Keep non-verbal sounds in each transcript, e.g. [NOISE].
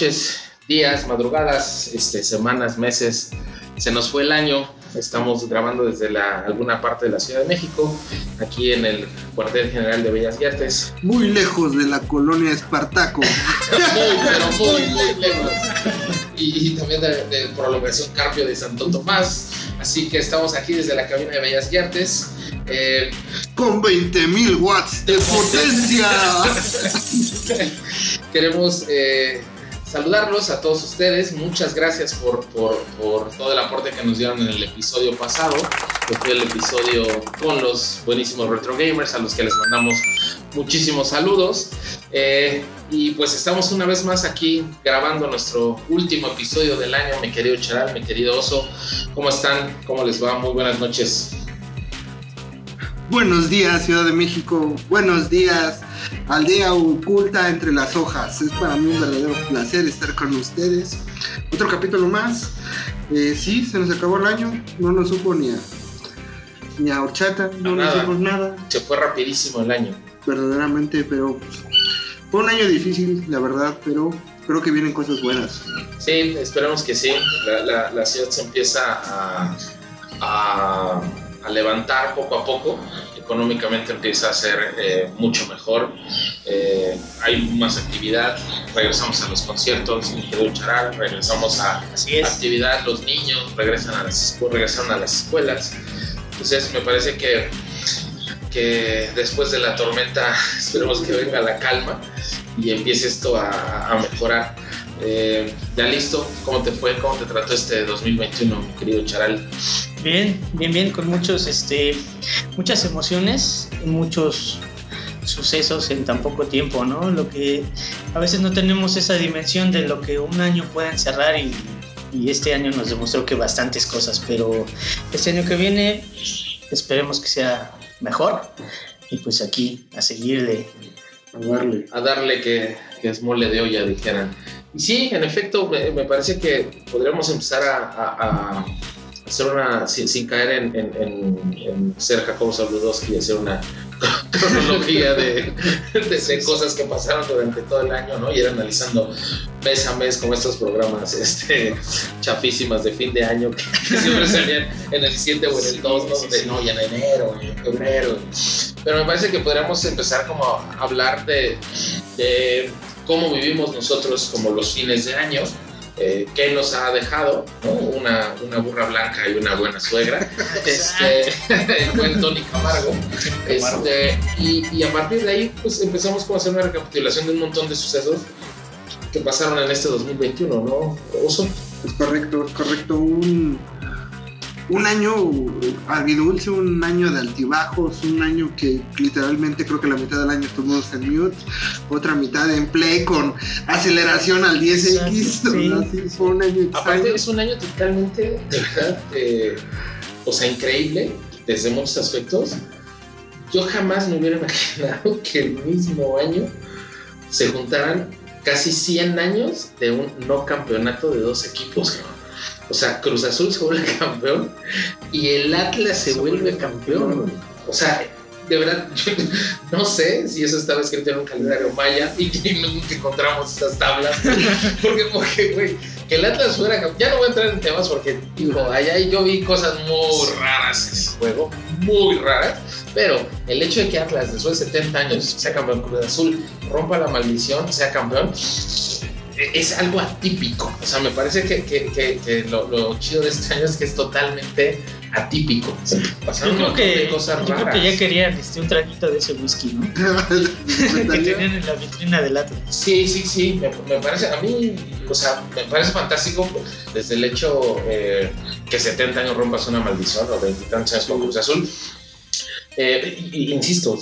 noches, días, madrugadas, este, semanas, meses. Se nos fue el año. Estamos grabando desde la, alguna parte de la Ciudad de México, aquí en el cuartel general de Bellas Artes. Muy lejos de la colonia Espartaco. [LAUGHS] Muy, pero muy, muy lejos. Y, y también de, de prolongación Carpio de Santo Tomás. Así que estamos aquí desde la cabina de Bellas Artes. Eh, Con 20.000 watts de potencia. [LAUGHS] Queremos eh, saludarlos a todos ustedes. Muchas gracias por, por- todo el aporte que nos dieron en el episodio pasado, que fue el episodio con los buenísimos retro gamers, a los que les mandamos muchísimos saludos. Eh, y pues estamos una vez más aquí grabando nuestro último episodio del año, mi querido Charal, mi querido Oso. ¿Cómo están? ¿Cómo les va? Muy buenas noches. Buenos días, Ciudad de México. Buenos días, aldea oculta entre las hojas. Es para mí un verdadero placer estar con ustedes. Otro capítulo más. Eh, sí, se nos acabó el año. No nos supo ni a, ni a horchata. No A nos nada. supo nada. Se fue rapidísimo el año. Verdaderamente, pero fue un año difícil, la verdad. Pero creo que vienen cosas buenas. Sí, esperemos que sí. La, la- la ciudad se empieza a, a- a levantar poco a poco. Económicamente empieza a ser eh, mucho mejor. Eh, hay más actividad. Regresamos a los conciertos, Charal. Regresamos a Así es. actividad. Los niños regresan a las, regresaron a las escuelas. Entonces, me parece que, que después de la tormenta, [LAUGHS] esperemos que venga la calma y empiece esto a, a mejorar. Eh, ¿Ya listo? ¿Cómo te fue? ¿Cómo te trató este 2021, mi querido Charal? Bien, bien, bien, con muchos, este, muchas emociones muchos sucesos en tan poco tiempo, ¿no? Lo que a veces no tenemos esa dimensión de lo que un año puede encerrar y, este año nos demostró que bastantes cosas, pero este año que viene esperemos que sea mejor y pues aquí a seguirle. A darle. A darle que, que es mole de olla, dijeran. Y sí, en efecto, me, parece que podríamos empezar a hacer una, sin, sin caer en, en, en, en ser Jacobo Zabludowski y hacer una [LAUGHS] cronología de, de, de cosas que pasaron durante todo el año, ¿no? Y ir analizando mes a mes como estos programas este, chafísimas de fin de año que, [LAUGHS] que siempre salían en el 7 o en el 2, ¿no? Donde, no, y en enero, y en febrero. Pero me parece que podríamos empezar como a hablar de, de cómo vivimos nosotros como los fines de año, eh, qué nos ha dejado, ¿no? una, una burra blanca y una buena suegra, [LAUGHS] este, [LAUGHS] el buen Tony Camargo. Este, y, y a partir de ahí, pues empezamos como a hacer una recapitulación de un montón de sucesos que pasaron en este 2021, ¿no? Oso. Es correcto, es correcto. Un, un año agridulce, un año de altibajos, un año que literalmente creo que la mitad del año estuvimos en mute, otra mitad en play con aceleración al 10X. Exacto, sí. Así fue un año extraño. Aparte es un año totalmente, eh, o sea, increíble desde muchos aspectos. Yo jamás me hubiera [LAUGHS] imaginado que el mismo año se juntaran casi 100 años de un no campeonato de dos equipos. cabrón. O sea, Cruz Azul se vuelve [LAUGHS] campeón y el Atlas se, vuelve campeón. O sea, de verdad, yo [LAUGHS] no sé si eso estaba escrito en un calendario maya y [LAUGHS] que nunca encontramos estas tablas. Porque, porque, güey, que el Atlas fuera. cam- Ya no voy a entrar en temas porque, digo, allá yo vi cosas muy raras en el juego, muy raras. Pero el hecho de que Atlas, después de 70 años, sea campeón Cruz Azul, rompa la maldición, sea campeón, es algo atípico. O sea, me parece que, que- que- que lo, lo chido de este año es que es totalmente atípico. Pasaron Yo un creo de que, cosas yo creo raras. que ya querían este, un traguito de ese whisky, ¿no? [LAUGHS] que tenían en la vitrina del Atlas. Sí, sí, sí, me, me parece, a mí, o sea, me parece fantástico desde el hecho eh, que 70 años rompas una maldición o 20 y tantos años con Cruz Azul. Eh, insisto,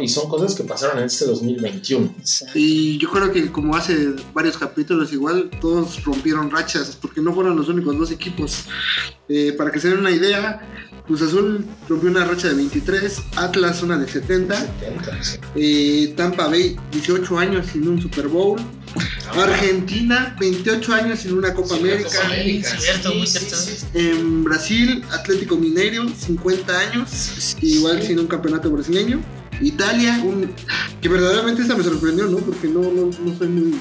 y son cosas que pasaron en este 2021. Y yo creo que como hace varios capítulos igual, todos rompieron rachas, porque no fueron los únicos dos equipos. Eh, para que se den una idea, Cruz Azul rompió una racha de 23, Atlas una de 70, 70, sí. eh, Tampa Bay 18 años sin un Super Bowl, Argentina 28 años sin una Copa Sí, América, Copa América, Sí, cierto, sí, muy sí, cierto. sí, sí. en Brasil Atlético Mineiro 50 años, igual sin un campeonato brasileño, Italia, un, que verdaderamente esta me sorprendió, ¿no? Porque no, no, no soy muy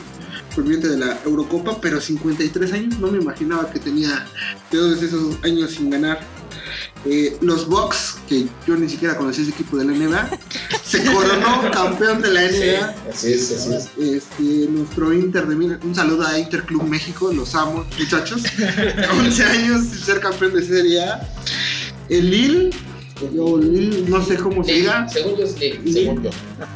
ferviente de la Eurocopa, pero 53 años, no me imaginaba que tenía todos esos años sin ganar. Eh, los Bucks, que yo ni siquiera conocí ese equipo de la NBA, se coronó [LAUGHS] campeón de la Sí, NBA. así es, así es. Este, nuestro Inter de Milan, un saludo a Interclub México, los amo, muchachos. [LAUGHS] 11 años sin ser campeón de Serie A. El Lille, o Lille, no sé cómo se Sí, diga. según yo, es Lille, según yo.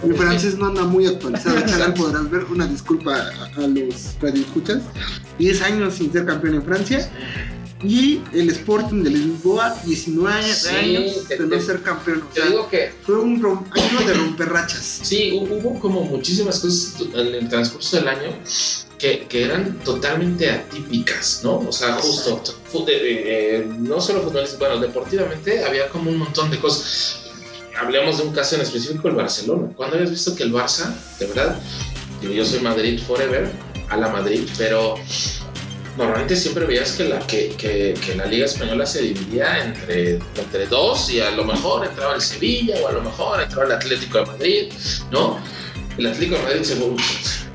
Mi francés no anda muy actualizado, [LAUGHS] podrás ver, una disculpa a, a los radioescuchas. 10 años sin ser campeón en Francia. Y el Sporting de Lisboa, 19 años Sí, años te- de no ser campeón. O Te sea, digo que fue un año de romper rachas. Sí, hu- hubo como muchísimas cosas en el transcurso del año que, que eran totalmente atípicas, ¿no? O sea, justo, eh, no solo futbolistas, bueno, deportivamente había como un montón de cosas. Hablemos de un caso en específico, el Barcelona. ¿Cuándo habías visto que el Barça, de verdad, yo soy Madrid forever, a la Madrid, pero normalmente siempre veías que la, que, que- que la Liga Española se dividía entre, entre dos y a lo mejor entraba el Sevilla o a lo mejor entraba el Atlético de Madrid, ¿no? El Atlético de Madrid se,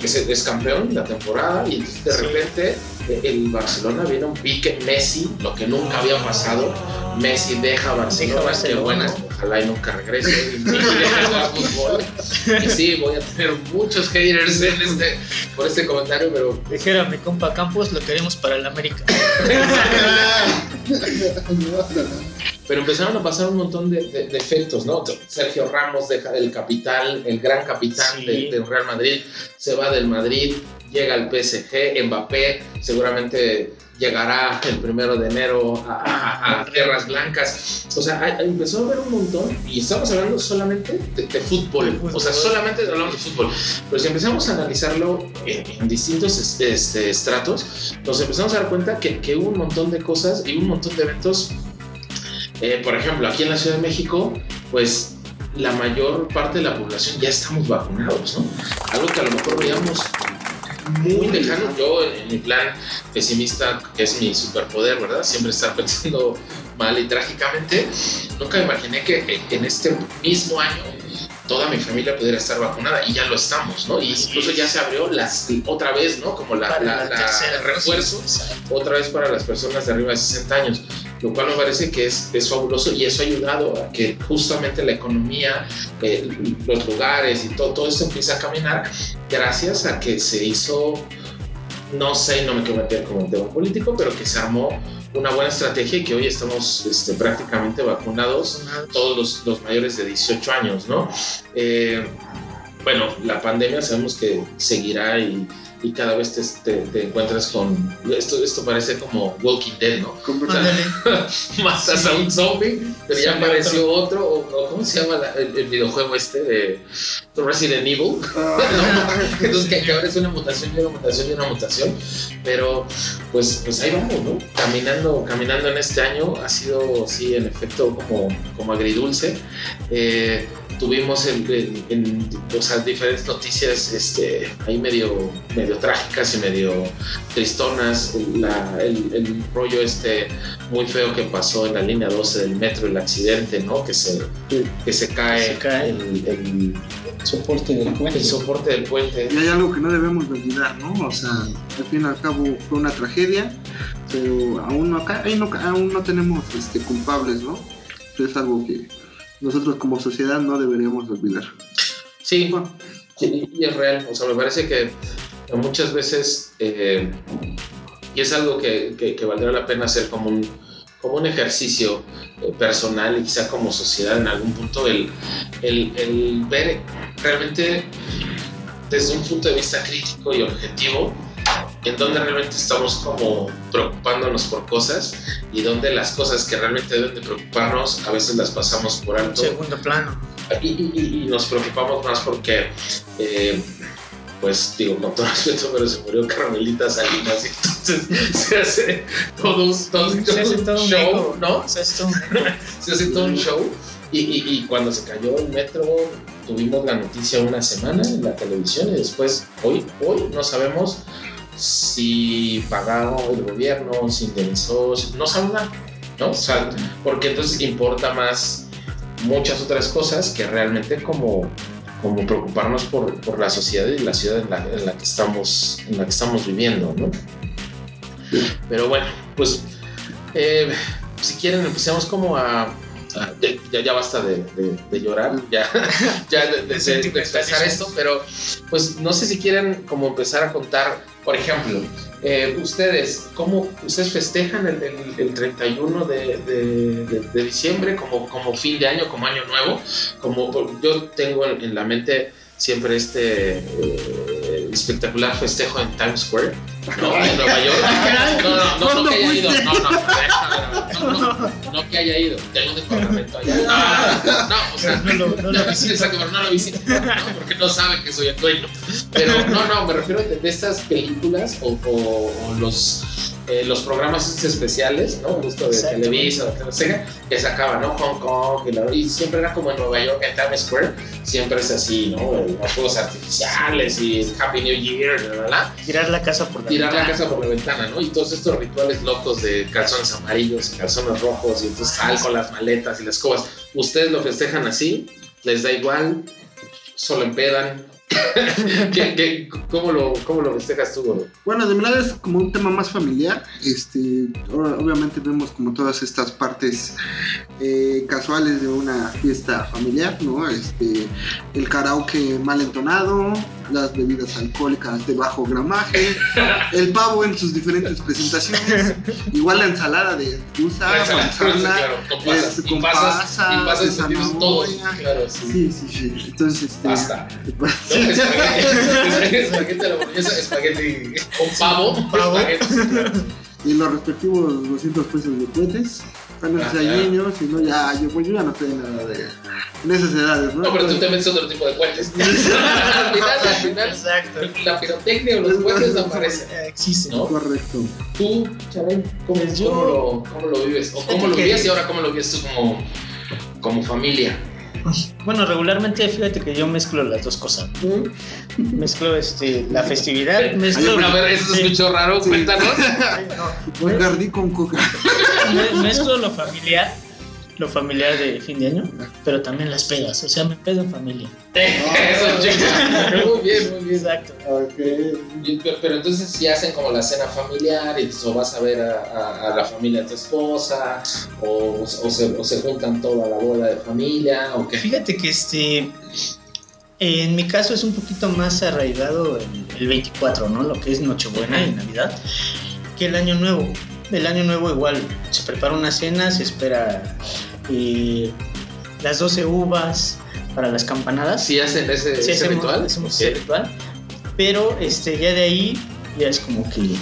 es, es campeón la temporada y entonces de repente el Barcelona viene un pique Messi, lo que nunca había pasado. Messi deja a Barcelona, Deja Barcelona. qué bueno, ojalá y nunca regrese [LAUGHS] y jugar fútbol. Y sí, voy a tener muchos haters en este, por este comentario, pero Dijera mi compa Campos, lo queremos para el América. [LAUGHS] [LAUGHS] Pero empezaron a pasar un montón de, de- de efectos, ¿no? Sergio Ramos deja el capital, el gran capitán Sí. de- del Real Madrid, se va del Madrid, llega al PSG, Mbappé seguramente llegará el primero de enero a, a- a Tierras Blancas. O sea, empezó a haber un montón, y estamos hablando solamente de, de fútbol, fútbol. o sea, solamente hablamos de fútbol. Pero si empezamos a analizarlo en, en distintos este, este, estratos, nos empezamos a dar cuenta que, que hubo un montón de cosas y un montón de eventos eh, por ejemplo, aquí en la Ciudad de México, pues la mayor parte de la población ya estamos vacunados, ¿no? Algo que a lo mejor veíamos muy lejano. Yo, en mi plan pesimista, que es mi superpoder, ¿verdad? Siempre estar [LAUGHS] pensando mal y trágicamente, nunca imaginé que en este mismo año toda mi familia pudiera estar vacunada y ya lo estamos, ¿no? Y incluso ya se abrió las, otra vez, ¿no? Como la, la- la el refuerzo otra vez para las personas de arriba de 60 años, lo cual me parece que es, es fabuloso y eso ha ayudado a que justamente la economía, eh, los lugares y todo, todo esto empiece a caminar gracias a que se hizo, no sé, no me quiero meter como un tema político, pero que se armó una buena estrategia y que hoy estamos este, prácticamente vacunados todos los, los mayores de 18 años, ¿no? Eh, bueno, la pandemia sabemos que seguirá y, y cada vez te, te- te encuentras con... Esto, esto parece como Walking Dead, ¿no? Ándale. [LAUGHS] [LAUGHS] Matas a un zombie, pero ya apareció otro, o, o ¿cómo se llama la- el, el videojuego este de Resident Evil? Ah, [LAUGHS] ¿no? Entonces que, que ahora es una mutación y una mutación y una mutación, pero pues, pues ahí vamos, ¿no? Caminando, caminando en este año ha sido, sí, en efecto, como, como agridulce. Eh, tuvimos en, en- en, o sea, diferentes noticias este, ahí medio, medio trágicas y medio tristonas. La- el, el rollo este muy feo que pasó en la línea 12 del metro, el accidente, ¿no? Que se, que se cae, Se cae. El, el- Soporte del puente. el soporte del puente. Y hay algo que no debemos de olvidar, ¿no? O sea, al fin y al cabo fue una tragedia, pero aún no, acá, ahí no, aún no tenemos este, culpables, ¿no? Es algo que nosotros como sociedad no deberíamos de olvidar. Sí, Bueno, y, y es real. O sea, me parece que muchas veces, eh, y es algo que, que, que valdría la pena hacer como un, como un ejercicio eh, personal y quizá como sociedad en algún punto, el, el, el ver realmente desde un punto de vista crítico y objetivo en donde realmente estamos como preocupándonos por cosas y donde las cosas que realmente deben de preocuparnos a veces las pasamos por alto Segundo plano. y, y- y- nos preocupamos más porque, eh, pues digo, con todo respeto, pero se murió Carmelita Salinas y entonces [LAUGHS] se hace todo un, todo un- Se hace todo un show. ¿no? [LAUGHS] Se hace todo. Se hace todo un show. Y, y- y cuando se cayó el metro, tuvimos la noticia una semana en la televisión y después, hoy, hoy no sabemos si pagaron el gobierno, si indemnizó, no nada, ¿no? O sea, porque entonces importa más muchas otras cosas que realmente como, como preocuparnos por, por la sociedad y la ciudad en la, en la que estamos, en la que estamos viviendo, ¿no? Pero bueno, pues eh, si quieren empecemos como a... ya, ya basta de, de- de llorar, ya, [LAUGHS] ya de expresar esto, pero pues no sé si quieren como empezar a contar, por ejemplo, eh, ustedes, ¿cómo ustedes festejan el, el- el 31 de, diciembre como, como fin de año, como año nuevo? Como yo tengo en, en la mente siempre este eh, espectacular festejo en Times Square, ¿no? En Nueva York. No, no, no, no ¿Cuándo que haya ido, no, no, no, no, no, no que haya ido, tengo un departamento allá. No, no, no, o sea, No lo, no lo exacto, pero no lo visito, ¿no? porque no saben que soy el dueño. Pero no, no, me refiero de, de estas películas o los, eh, los programas especiales, ¿no? Justo de. Televisa, o Televisa, que sacaban, ¿no? Hong Kong, y, la- y siempre era como en Nueva York, en Times Square, siempre es así, ¿no? Los fuegos artificiales y Happy New Year, bla, bla, bla. Tirar la casa por la Tirar la casa por la ventana, ¿no? Y todos estos rituales locos de calzones amarillos, calzones rojos, y entonces sal con las maletas y las cosas. ¿Ustedes lo festejan así? ¿Les da igual? ¿Solo empedan? [LAUGHS] ¿Qué, qué, cómo, lo, ¿Cómo lo festejas tú? Bueno, de mi lado es como un tema más familiar. Este, obviamente vemos como todas estas partes eh, casuales de una fiesta familiar, ¿no? Este, el karaoke mal entonado, las bebidas alcohólicas de bajo gramaje, el pavo en sus diferentes presentaciones, igual la ensalada de rusa, manzana, claro, con pasas. este, con pasas, de zanahoria. Claro, sí. Sí, sí, sí. Entonces, este, Basta. ¿no? Sí. Espagueti, espagueti a la boloñesa, espagueti con pavo. Pavo. espagueti, claro. [LAUGHS] y los respectivos 200 pesos de cohetes. Cuando Ah, sean claro. niños, y no, ya, yo, pues yo ya no tengo nada de. En esas edades, ¿no? No, pero tú te metes otro tipo de puentes. [LAUGHS] al final, al final, Exacto. la pirotecnia o los puentes no aparecen. Eh, Existe. ¿no? Correcto. Tú, Chabel, ¿cómo, Pues yo- cómo lo, cómo lo vives? ¿O cómo lo vivías y ahora cómo lo vives tú como, como familia? Bueno, regularmente fíjate que yo mezclo las dos cosas. Mezclo este, la festividad. Mezclo, A ver, eso se sí. escuchó raro, Sí. cuéntanos. [LAUGHS] Ay, no. Un gardí con coca. Me- mezclo lo familiar, lo familiar de fin de año, pero también las pedas. O sea, me pedo en familia. [LAUGHS] Eso. Muy bien, muy bien. Exacto. Y- Pero, pero entonces si hacen como la cena familiar y o vas a ver a, a- a la familia de tu esposa o, o se, o se juntan toda la bola de familia o qué. Fíjate que este. En mi caso es un poquito más arraigado el, el 24, ¿no? Lo que es Nochebuena y Navidad, que el Año Nuevo. El Año Nuevo igual se prepara una cena, se espera eh, las 12 uvas para las campanadas. Si hacen ese, Sí, ese hacemos, ritual. hacemos ese ritual. Pero este, ya de ahí ya es como que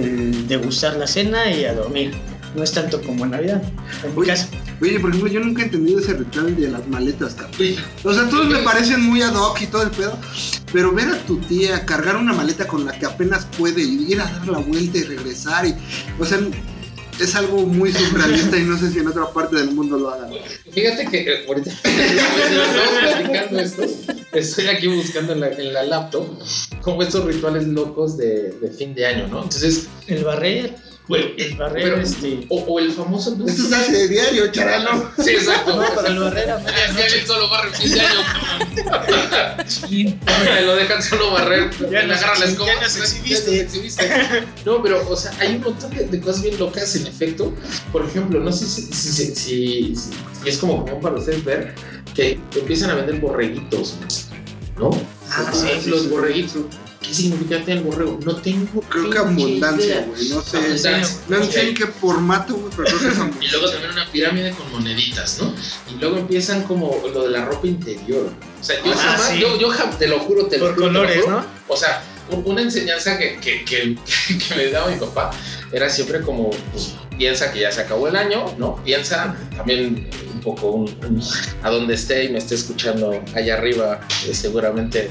el degustar la cena y a dormir. No es tanto como en Navidad. En caso. Oye, por ejemplo, yo nunca he entendido ese ritual de las maletas, cabrón. O sea, todos me parecen muy ad hoc y todo el pedo. Pero ver a tu tía cargar una maleta con la que apenas puede ir a dar la vuelta y regresar. Y, o sea, es algo muy surrealista y no sé si en otra parte del mundo lo hagan. Fíjate que eh, ahorita [LAUGHS] estamos platicando esto. Estoy aquí buscando en la, en la laptop como estos rituales locos de, de fin de año, ¿no? Entonces, El barrer, güey, el barrer, pero- este. o, o el famoso. Esto se hace de diario, charalo. Sí, exacto. No, para el barrer a Es que medianoche. alguien solo barre en fin de año. chin. lo dejan solo barrer. Ya le agarran la escoba. ya nos exhibiste. No, pero, o sea, hay un montón de, de cosas bien locas en efecto. Por ejemplo, no sé si, si, si- si- si es como común para ustedes ver que empiezan a vender borreguitos, ¿no? Ah, sí, sí, Los sí. borreguitos. ¿Qué significa tener borrego? No tengo Creo que abundancia, güey. No sé. Abundancia. No sé en qué formato, güey, pero creo que es [LAUGHS] Y luego también una pirámide con moneditas, ¿no? Y luego empiezan como lo de la ropa interior. O sea, yo Ah, jamás, sí. yo, yo te lo juro, te lo Por juro. lo colores, juro. ¿no? O sea, un- una enseñanza que, que, que, [LAUGHS] que me daba mi papá era siempre como, pues, piensa que ya se acabó el año, ¿no? Piensa también poco un- un- a donde esté y me esté escuchando allá arriba, eh, seguramente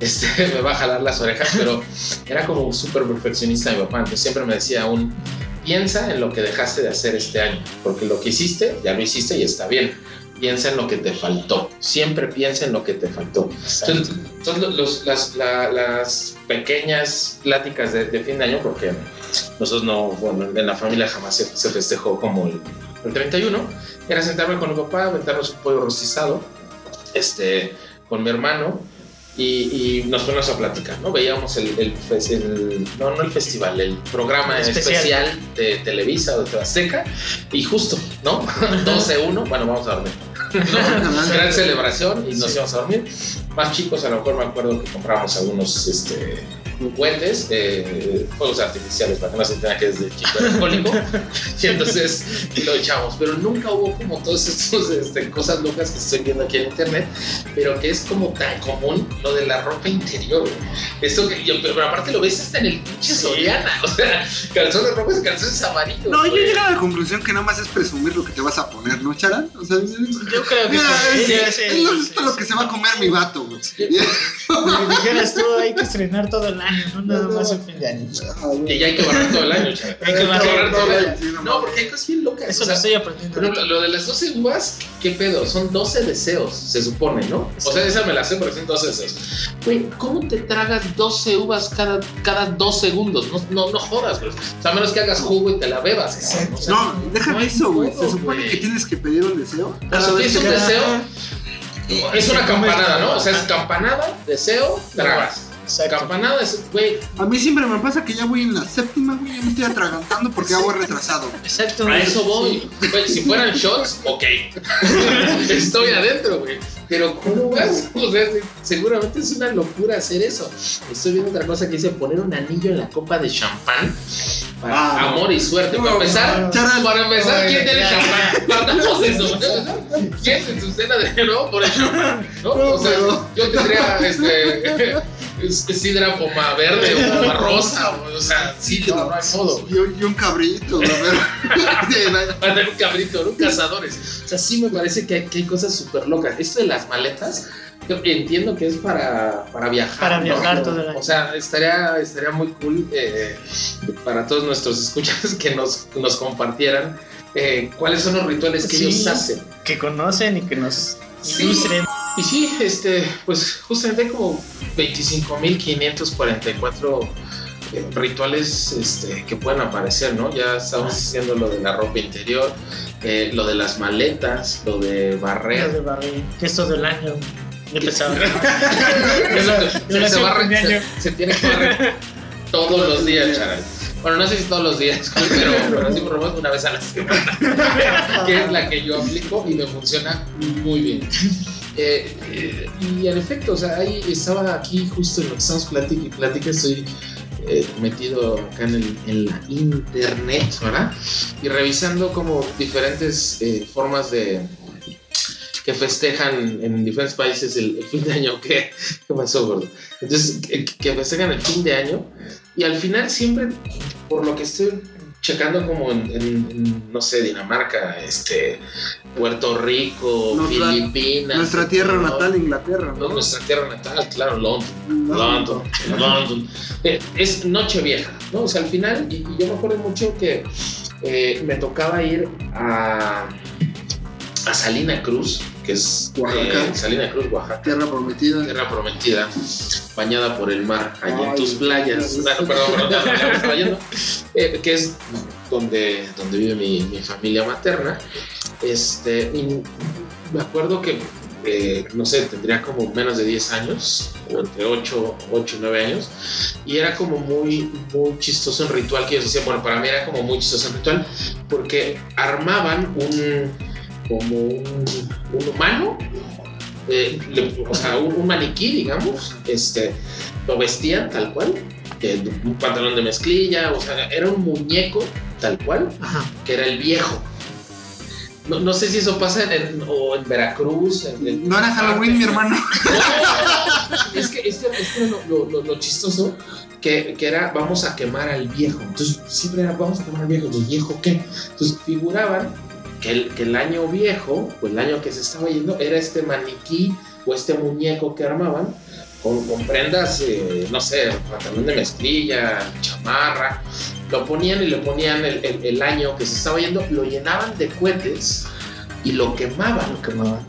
este, [LAUGHS] me va a jalar las orejas, pero era como súper perfeccionista mi papá, entonces siempre me decía un, piensa en lo que dejaste de hacer este año, porque lo que hiciste, ya lo hiciste y está bien. Piensa en lo que te faltó. Siempre piensa en lo que te faltó. Entonces, entonces, los- las, la- las pequeñas pláticas de, de fin de año, porque nosotros no, bueno, en la familia jamás se, se festejó como el, el 31, era sentarme con mi papá, aventarnos un pollo rostizado, este, con mi hermano, y, y nos ponemos a platicar, ¿no? Veíamos el, el, fes- el- no, no el festival, el programa Especial. especial, de Televisa o de Azteca, y justo, ¿no? 12-1, [LAUGHS] bueno, vamos a dormir. ¿no? [LAUGHS] Gran celebración y nos íbamos a dormir. Más chicos, a lo mejor me acuerdo que comprábamos algunos este, juguetes, eh, fuegos artificiales, para que no se entienda que es de chico alcohólico. [LAUGHS] y entonces lo echamos. Pero nunca hubo como todas estas este, cosas locas que estoy viendo aquí en internet, pero que es como tan común lo de la ropa interior. Esto que yo, pero aparte lo ves hasta en el pinche Soriana. O sea, calzones rojos y calzones amarillos. No, yo llego a la conclusión que nada más es presumir lo que te vas a poner, ¿no, Charan? O sea, Yo creo que mira, es, sí, es sí, lo, sí, esto es lo sí. que se va a comer mi vato, [LAUGHS] güey. Si dijeras tú, hay que estrenar todo el año, no nada más el fin de año. Y ya hay que barrer todo el año, chaval. Hay que barrer todo el año. No, porque hay cosas bien locas. Eso o sea, lo estoy aprendiendo. Ejemplo, lo de las 12 uvas, ¿qué pedo? Son 12 deseos, se supone, ¿no? O sea, esa me la sé porque son 12 deseos. Güey, ¿cómo te tragas 12 uvas cada, cada dos segundos? No, no, no jodas, güey. O sea, a menos que hagas jugo y te la bebas. cabrón. O sea, No, déjame eso, güey. Se supone que tienes que pedir un deseo. O sea, tienes un que- es una campanada. ¿no? O sea, es campanada, deseo, tragas. Exacto. Campanada es, güey, A mí siempre me pasa que ya voy en la séptima, güey. Ya me estoy atragantando porque ya voy retrasado. güey. Exacto. A eso voy. Güey, si fueran shots, ok. [LAUGHS] Estoy adentro, güey. Pero ¿cómo vas? O sea, seguramente es una locura hacer eso. Estoy viendo otra cosa que dice poner un anillo en la copa de champán para Ah, amor y suerte. para empezar, para empezar, ¿quién tiene champán? Hablamos de eso. ¿Quién en su cena de nuevo por el champán? ¿No? O sea, yo tendría este es- sidra poma verde o poma rosa. O sea, sí, no, no hay modo. Y, un- y un cabrito, [LAUGHS] Para tener un cabrito, ¿no? Cazadores. O sea, sí me parece que hay, que hay cosas súper locas. Esto de las maletas, yo entiendo que es para, para viajar. Para ¿no? viajar todo el año. O sea, estaría, estaría muy cool eh, para todos nuestros [LAUGHS] escuchas que nos, nos compartieran eh, cuáles son los rituales que Sí. ellos hacen. Que conocen y que nos Sí. Y sí, este, pues justamente hay como 25.544 eh, rituales este, que pueden aparecer, ¿no? Ya estamos diciendo lo de la ropa interior, eh, lo de las maletas, lo de Lo barrer. de barrer, que es todo [LAUGHS] el año. Empezaba. Se, tiene que barrer todos los días, charal. Bueno, no sé si todos los días, [LAUGHS] pero, pero sí por lo menos una vez a la semana, [LAUGHS] que es la que yo aplico y me funciona muy bien. Eh, eh, y en efecto, o sea, ahí estaba aquí justo en lo que estamos plática y plática, estoy eh, metido acá en, el- en la internet, ¿verdad? Y revisando como diferentes formas de que festejan en diferentes países el, fin de año. [LAUGHS] ¿Qué, qué pasó, gordo? Entonces, que festejan el fin de año y al final siempre, por lo que estoy checando como en, en- en, no sé, Dinamarca, este, Puerto Rico, Nuestra- Filipinas. Nuestra tierra ¿no? natal, Inglaterra, No, ¿no? nuestra tierra natal, claro, Londres. No. London, London. Eh, Es Nochevieja, ¿no? O sea, al final, y, y yo me acuerdo mucho que eh, me tocaba ir a, a Salina Cruz, que es Oaxaca. eh, Salina Cruz, Oaxaca. Tierra prometida. Tierra prometida, bañada por el mar, allí en tus playas. Dios. Bueno, perdón, perdón. Eh, que es donde, donde vive mi, mi familia materna. Este, y me acuerdo que, eh, no sé, tendría como menos de 10 años, o entre 8, 8 y 9 años, y era como muy, muy chistoso el ritual que ellos hacían. Bueno, para mí era como muy chistoso el ritual, porque armaban un, como un, un humano eh, le- o sea, un, un maniquí, digamos, este, lo vestían tal cual, eh, un pantalón de mezclilla, o sea, era un muñeco tal cual, Ajá. que era el viejo. No, no sé si eso pasa en, o en Veracruz. en- en- No era Halloween, mi hermano. [LAUGHS] No, es que esto, esto era lo, lo- lo- lo chistoso, que, que era vamos a quemar al viejo. Entonces siempre era vamos a quemar al viejo. ¿Y el viejo qué? Entonces figuraban que el, que el año viejo, o el año que se estaba yendo, era este maniquí o este muñeco que armaban con, con prendas, eh, no sé, pantalón de mezclilla, chamarra. Lo ponían y le ponían el, el- el año que se estaba yendo, lo llenaban de cohetes y lo quemaban. Lo quemaban.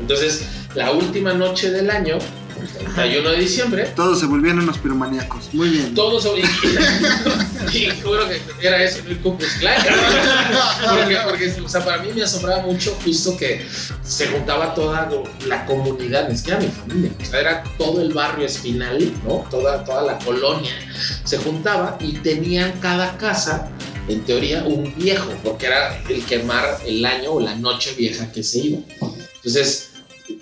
Entonces, la última noche del año, el 31 de diciembre, Todos se volvían unos piromaníacos. Muy bien. todos y, [LAUGHS] y juro que era eso, el Ku. Porque, porque, o sea, para mí me asombraba mucho justo que se juntaba toda la comunidad, ni siquiera mi familia, o sea, era todo el barrio espinal, ¿no? Toda, toda la colonia se juntaba y tenían cada casa, en teoría, un viejo, porque era el quemar el año o la noche vieja que se iba. Entonces,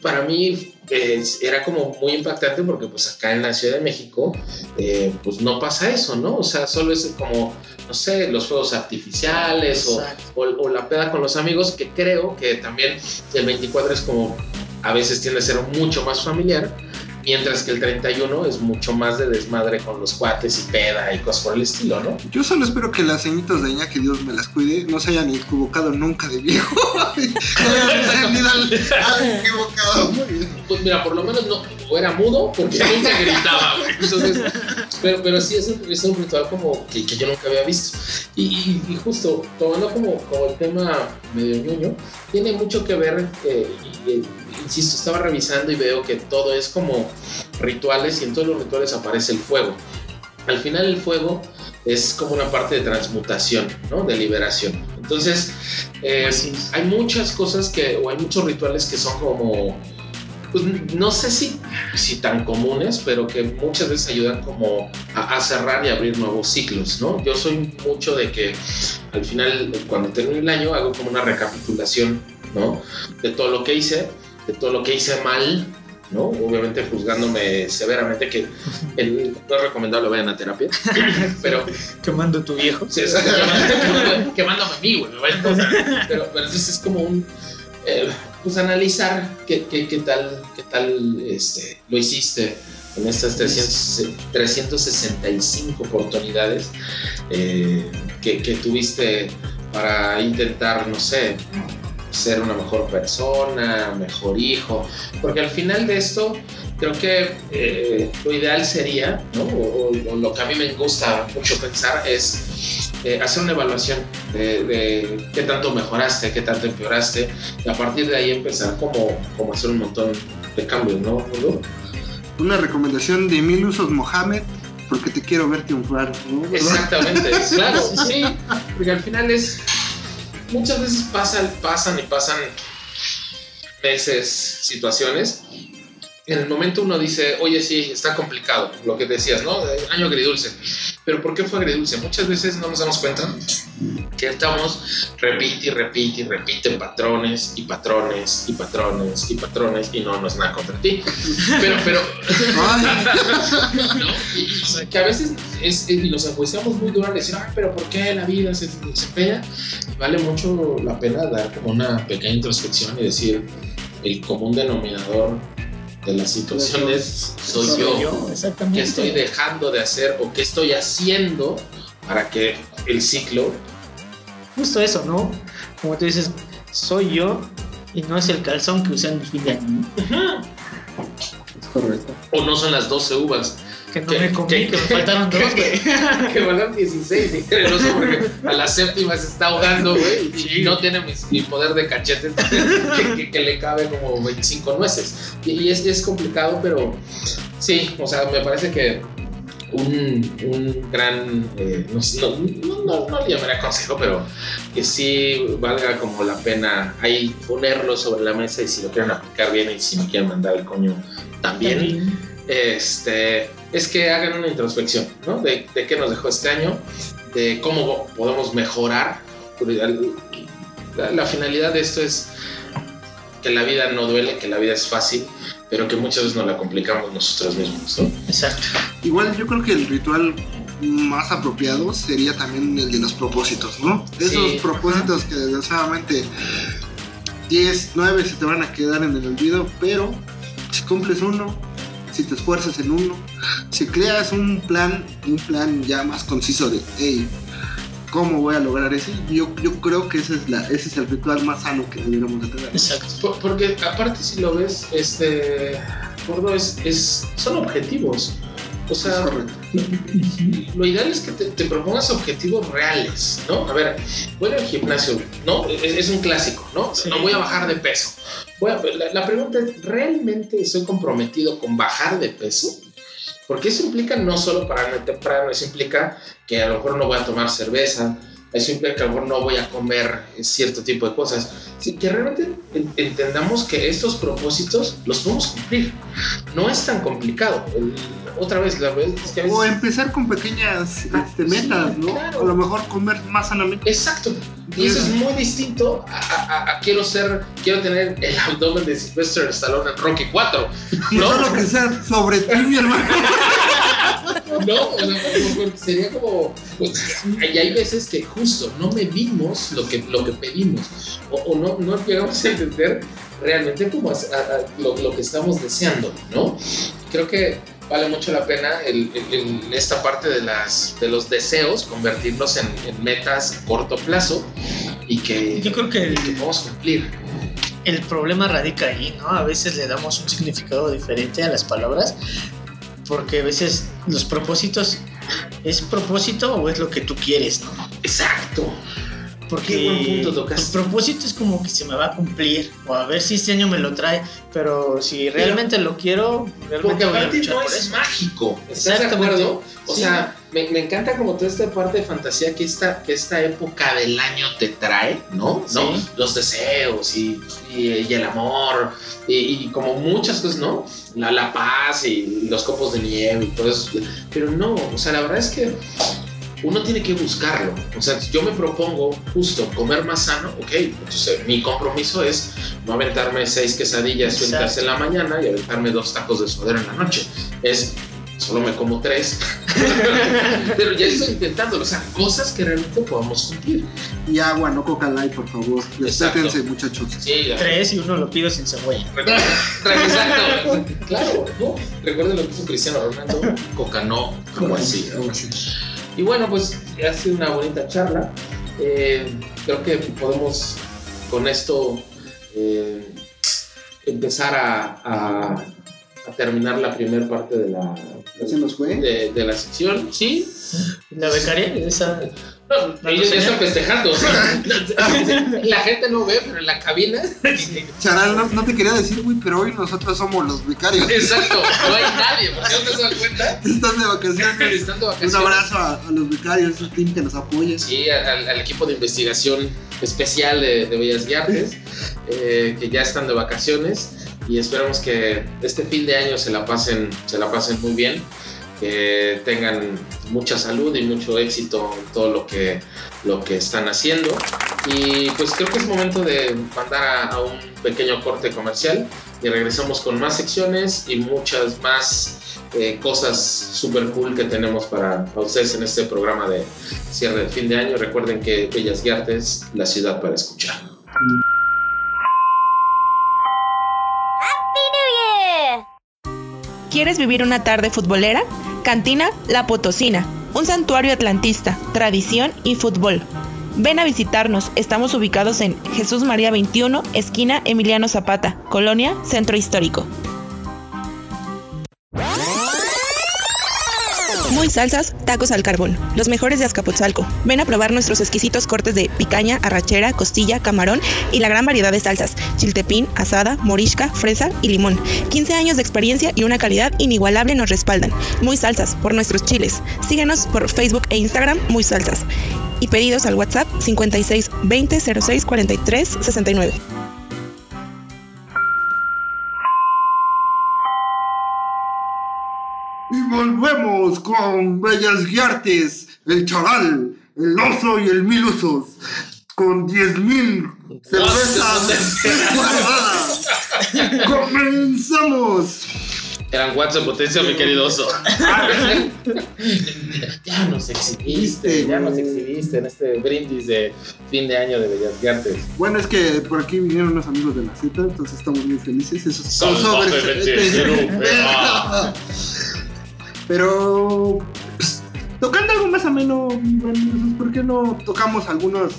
para mí eh, era como muy impactante porque pues acá en la Ciudad de México eh, pues no pasa eso, ¿no? O sea, solo es como, no sé, los fuegos artificiales o, Exacto. o, o la peda con los amigos, que creo que también el 24 es como, a veces tiende a ser mucho más familiar, mientras que el 31 es mucho más de desmadre con los cuates y peda y cosas por el estilo, ¿no? Yo solo espero que las señitas de Iña, que Dios me las cuide, no se hayan equivocado nunca de viejo. [LAUGHS] no hayan tenido al, al equivocado. Pues mira, por lo menos no, o era mudo porque nunca gritaba, güey. Entonces, pero, pero sí es un, es un ritual como que, que yo nunca había visto. Y, y- y justo, tomando como, como el tema medio ñoño, tiene mucho que ver, eh, y- y- insisto, estaba revisando y veo que todo es como rituales y en todos los rituales aparece el fuego. Al final el fuego es como una parte de transmutación, ¿no? De liberación. Entonces, eh, hay muchas cosas que, o hay muchos rituales que son como, pues no sé si, si tan comunes, pero que muchas veces ayudan como a, a cerrar y abrir nuevos ciclos, ¿no? Yo soy mucho de que al final, cuando termine el año, hago como una recapitulación, ¿no? De todo lo que hice, de todo lo que hice mal, ¿no? Obviamente juzgándome severamente, que el- no es recomendable vayan a terapia, [LAUGHS] pero Quemando tu viejo. Sí, exacto, quemando- quemándome a mí, güey. Pero, pero entonces es como un. eh, pues analizar qué, qué, qué tal, qué tal este, lo hiciste en estas 300, 365 oportunidades eh, que, que tuviste para intentar, no sé, ser una mejor persona, mejor hijo. Porque al final de esto, creo que eh, lo ideal sería, ¿no? O, o- o lo que a mí me gusta mucho pensar es eh, hacer una evaluación de, de qué tanto mejoraste, qué tanto empeoraste, y a partir de ahí empezar como, como hacer un montón de cambios, ¿no? Una recomendación de mil usos Mohamed, porque te quiero ver triunfar. ¿no? Exactamente, [LAUGHS] claro, sí, porque al final es, muchas veces pasan, pasan y pasan meses, situaciones. En el momento uno dice, oye, sí, está complicado, lo que decías, ¿no? Año agridulce. Pero ¿por qué fue agridulce? Muchas veces no nos damos cuenta que estamos repite y repite y repite patrones y patrones y patrones y patrones y no, no es nada contra ti. Pero, pero, ¿no? Y, que a veces es, y nos enjuiciamos muy duro al decir, ay, pero ¿por qué la vida se desempeña? Y vale mucho la pena dar como una pequeña introspección y decir, el común denominador de las situaciones soy yo. exactamente. ¿Qué estoy dejando de hacer o qué estoy haciendo para que el ciclo... Justo eso, ¿no? Como tú dices, soy yo y no es el calzón que usé en el fin de año. es correcto. o no son las 12 uvas Que no Que- me comí, que- que me faltaron dos, güey. que faltan 16 y no sé, [LAUGHS] porque a la séptima se está ahogando, güey, y no tiene mi, mi poder de cachete que, que- que le cabe como 25 nueces. Y, y es, es complicado, pero sí, o sea, me parece que un, un gran, eh, no, no, no, no, no le llamaría consejo, pero que sí valga como la pena ahí ponerlo sobre la mesa y si lo quieren aplicar bien y si me quieren mandar el coño también este, es que hagan una introspección, ¿no? De, de qué nos dejó este año, de cómo podemos mejorar. La, la finalidad de esto es que la vida no duele, que la vida es fácil, pero que muchas veces nos la complicamos nosotros mismos, ¿no? Exacto. Igual yo creo que el ritual más apropiado sería también el de los propósitos, ¿no? Esos Sí, propósitos que desgraciadamente 10, 9 se te van a quedar en el olvido, pero si cumples uno, si te esfuerzas en uno, si creas un plan, un plan ya más conciso de, hey, ¿cómo voy a lograr eso? Yo, yo creo que ese es, la, ese es el ritual más sano que deberíamos de tener. Exacto. Por- Porque aparte si lo ves, este, gordo, es, son objetivos. O sea, lo ideal es que te, te propongas objetivos reales, ¿no? A ver, voy al gimnasio, ¿no? Es, es un clásico, ¿no? Sí. No voy a bajar de peso. A- la, la pregunta es, ¿realmente estoy comprometido con bajar de peso? Porque eso implica no solo para el temprano, eso implica que a lo mejor no voy a tomar cerveza, eso implica que a lo mejor no voy a comer cierto tipo de cosas. Sí, que realmente en- entendamos que estos propósitos los podemos cumplir. No es tan complicado. El- otra vez, la verdad es que a veces- O empezar con pequeñas este, sí, metas, ¿no? claro. A lo mejor comer más sanamente. Exacto. Y eso es muy distinto a, a- a- a quiero ser, quiero tener el abdomen de Sylvester Stallone en Rocky 4. No solo que sea sobre ti, mi hermano. [LAUGHS] no, o sea, sería como. y hay veces que justo no medimos lo que, lo que pedimos o, o no, no llegamos a entender realmente como a- a- a lo, lo que estamos deseando, ¿no? Creo que vale mucho la pena el- el- el- esta parte de, las, de los deseos convertirlos en, en metas a corto plazo y que, Yo creo que que el, podamos cumplir. el problema radica ahí, ¿no? A veces le damos un significado diferente a las palabras, porque a veces los propósitos, ¿es propósito o es lo que tú quieres, ¿no? Exacto. Porque Qué buen punto tocaste. el propósito es como que se me va a cumplir, o a ver si este año me lo trae, pero si realmente lo quiero, realmente Porque voy a luchar no por es eso. mágico. ¿Estás de acuerdo? O Sí. sea, me, me encanta como toda esta parte de fantasía que esta, que esta época del año te trae, ¿no? Sí. ¿No? Los deseos y, y- y el amor y, y como muchas cosas, ¿no? La, la paz y los copos de nieve y todo eso. Pero no, o sea, la verdad es que uno tiene que buscarlo. O sea, yo me propongo justo comer más sano, ok, entonces mi compromiso es no aventarme seis quesadillas fritas en la mañana y aventarme dos tacos de suadero en la noche. Es solo me como tres, [LAUGHS] pero ya estoy intentándolo. O sea, cosas que realmente podamos cumplir. Y agua, no coca light, por favor. Respétense, muchachos. Sí. Tres y uno lo pido sin cebolla. [LAUGHS] Exacto. Claro, ¿no? Recuerden lo que hizo Cristiano Ronaldo, coca no, como así. Algo así. Y bueno, pues ha sido una bonita charla. Eh, creo que podemos con esto eh, empezar a, a- a terminar la primera parte de la, ¿Se nos fue? de, de la sección. Sí, La becaria, esa. No, No, ellos no, ya están festejando. o sea, [LAUGHS] la gente no ve, pero en la cabina. Charal, no, no te quería decir, güey, pero hoy nosotros somos los becarios. Exacto, no hay nadie, porque no se dan cuenta. [LAUGHS] Están de vacaciones. Están de Un vacaciones. abrazo a, a los becarios, ese team que nos apoya. Sí, al, al equipo de investigación especial de, de Bellas y Artes, eh, que ya están de vacaciones y esperamos que este fin de año se la pasen, se la pasen muy bien, que tengan mucha salud y mucho éxito en todo lo que, lo que están haciendo. Y pues creo que es momento de mandar a, un pequeño corte comercial y regresamos con más secciones y muchas más eh, cosas super cool que tenemos para, ustedes en este programa de cierre de fin de año. Recuerden que Bellas y Artes, la ciudad para escuchar. ¿Quieres vivir una tarde futbolera? Cantina La Potosina, un santuario atlantista, tradición y fútbol. Ven a visitarnos, estamos ubicados en Jesús María 21, esquina Emiliano Zapata, Colonia, Centro Histórico. Muy salsas, tacos al carbón, los mejores de Azcapotzalco. Ven a probar nuestros exquisitos cortes de picaña, arrachera, costilla, camarón y la gran variedad de salsas, chiltepín, asada, morisca, fresa y limón. 15 años de experiencia y una calidad inigualable nos respaldan. Muy salsas por nuestros chiles. Síguenos por Facebook e Instagram Muy Salsas. Y pedidos al WhatsApp 56 20 06 43 69. Y volvemos con Bellas Guiartes, el charal, el oso y el mil usos. Con 10.000 cervezas guardadas. [LAUGHS] ¡Comenzamos! Eran watts de potencia, mi querido oso. [LAUGHS] ya nos exhibiste, ya nos exhibiste en este brindis de fin de año de Bellas Artes. Bueno, es que por aquí vinieron unos amigos de la Z, entonces estamos muy felices. Esos son sobres. [LAUGHS] Pero pues, tocando algo más ameno, ¿por qué no tocamos algunos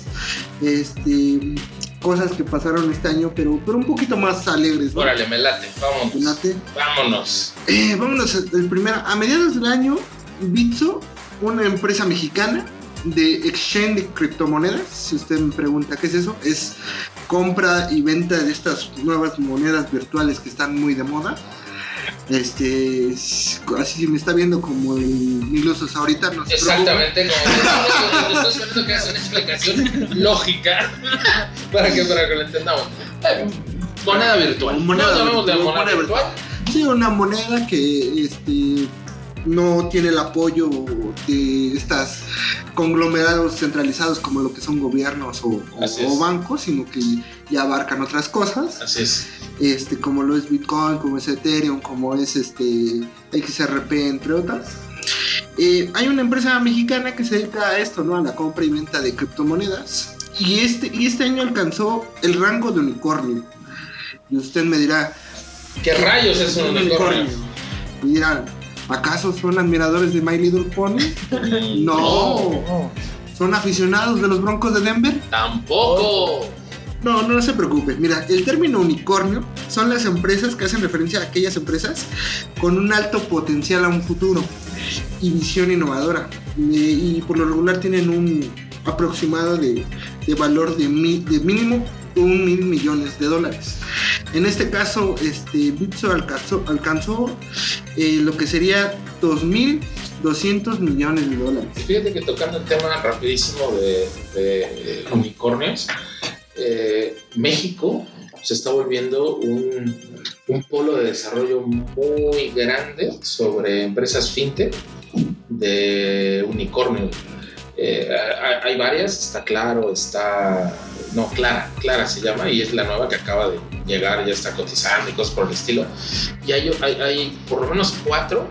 este cosas que pasaron este año, pero, pero un poquito más alegres, ¿no? Órale, me late, vámonos. Late. Vámonos. Eh, vámonos el primero. A mediados del año, Bitso, una empresa mexicana de exchange de criptomonedas, si usted me pregunta qué es eso, es compra y venta de estas nuevas monedas virtuales que están muy de moda. Este, así me está viendo como el mil usos ahorita, no. Exactamente, como estoy esperando que hagas una explicación lógica [LAUGHS] para que, para que lo entendamos. Eh, Moneda virtual. Moneda ¿No de virtual, moneda moneda virtual? Sí, una moneda que este, no tiene el apoyo de estas conglomerados centralizados como lo que son gobiernos o bancos, sino que ya abarcan otras cosas, Así es. Este, como lo es Bitcoin, como es Ethereum, como es este, XRP, entre otras. Eh, hay una empresa mexicana que se dedica a esto, ¿no? A la compra y venta de criptomonedas. Y este, y este año alcanzó el rango de unicornio. Y usted me dirá, ¿Qué rayos es un unicornio? Dirán, ¿acaso son admiradores de My Little Pony? [LAUGHS] No. ¿Son aficionados de los Broncos de Denver? Tampoco. No, no, se preocupe. Mira, el término unicornio son las empresas que hacen referencia a aquellas empresas con un alto potencial a un futuro y visión innovadora. Eh, Y, por lo regular tienen un aproximado de, de valor de, mínimo un mil millones de dólares. En este caso, este, Bitso alcanzó, alcanzó eh, lo que sería 2.200 millones de dólares. Fíjate que tocando el tema rapidísimo de, de, unicornios, eh, México se está volviendo un, un polo de desarrollo muy grande sobre empresas fintech de unicornio. Eh, hay, varias, está claro, está... No, Clara, Clara se llama y es la nueva que acaba de llegar, ya está cotizando y cosas por el estilo. Y hay por lo menos cuatro,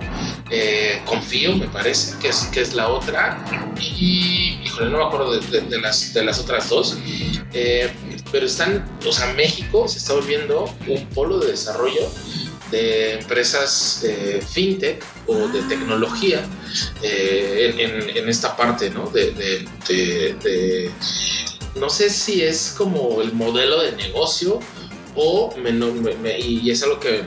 eh, Confío me parece, que es, que es la otra, y híjole, no me acuerdo de, de- de las, de las otras dos, eh, pero están, o sea, México se está volviendo un polo de desarrollo de empresas eh, fintech o de tecnología eh, en, en- en esta parte, ¿no? De, de- de- de- no sé si es como el modelo de negocio o, me- no- me- me- y es algo que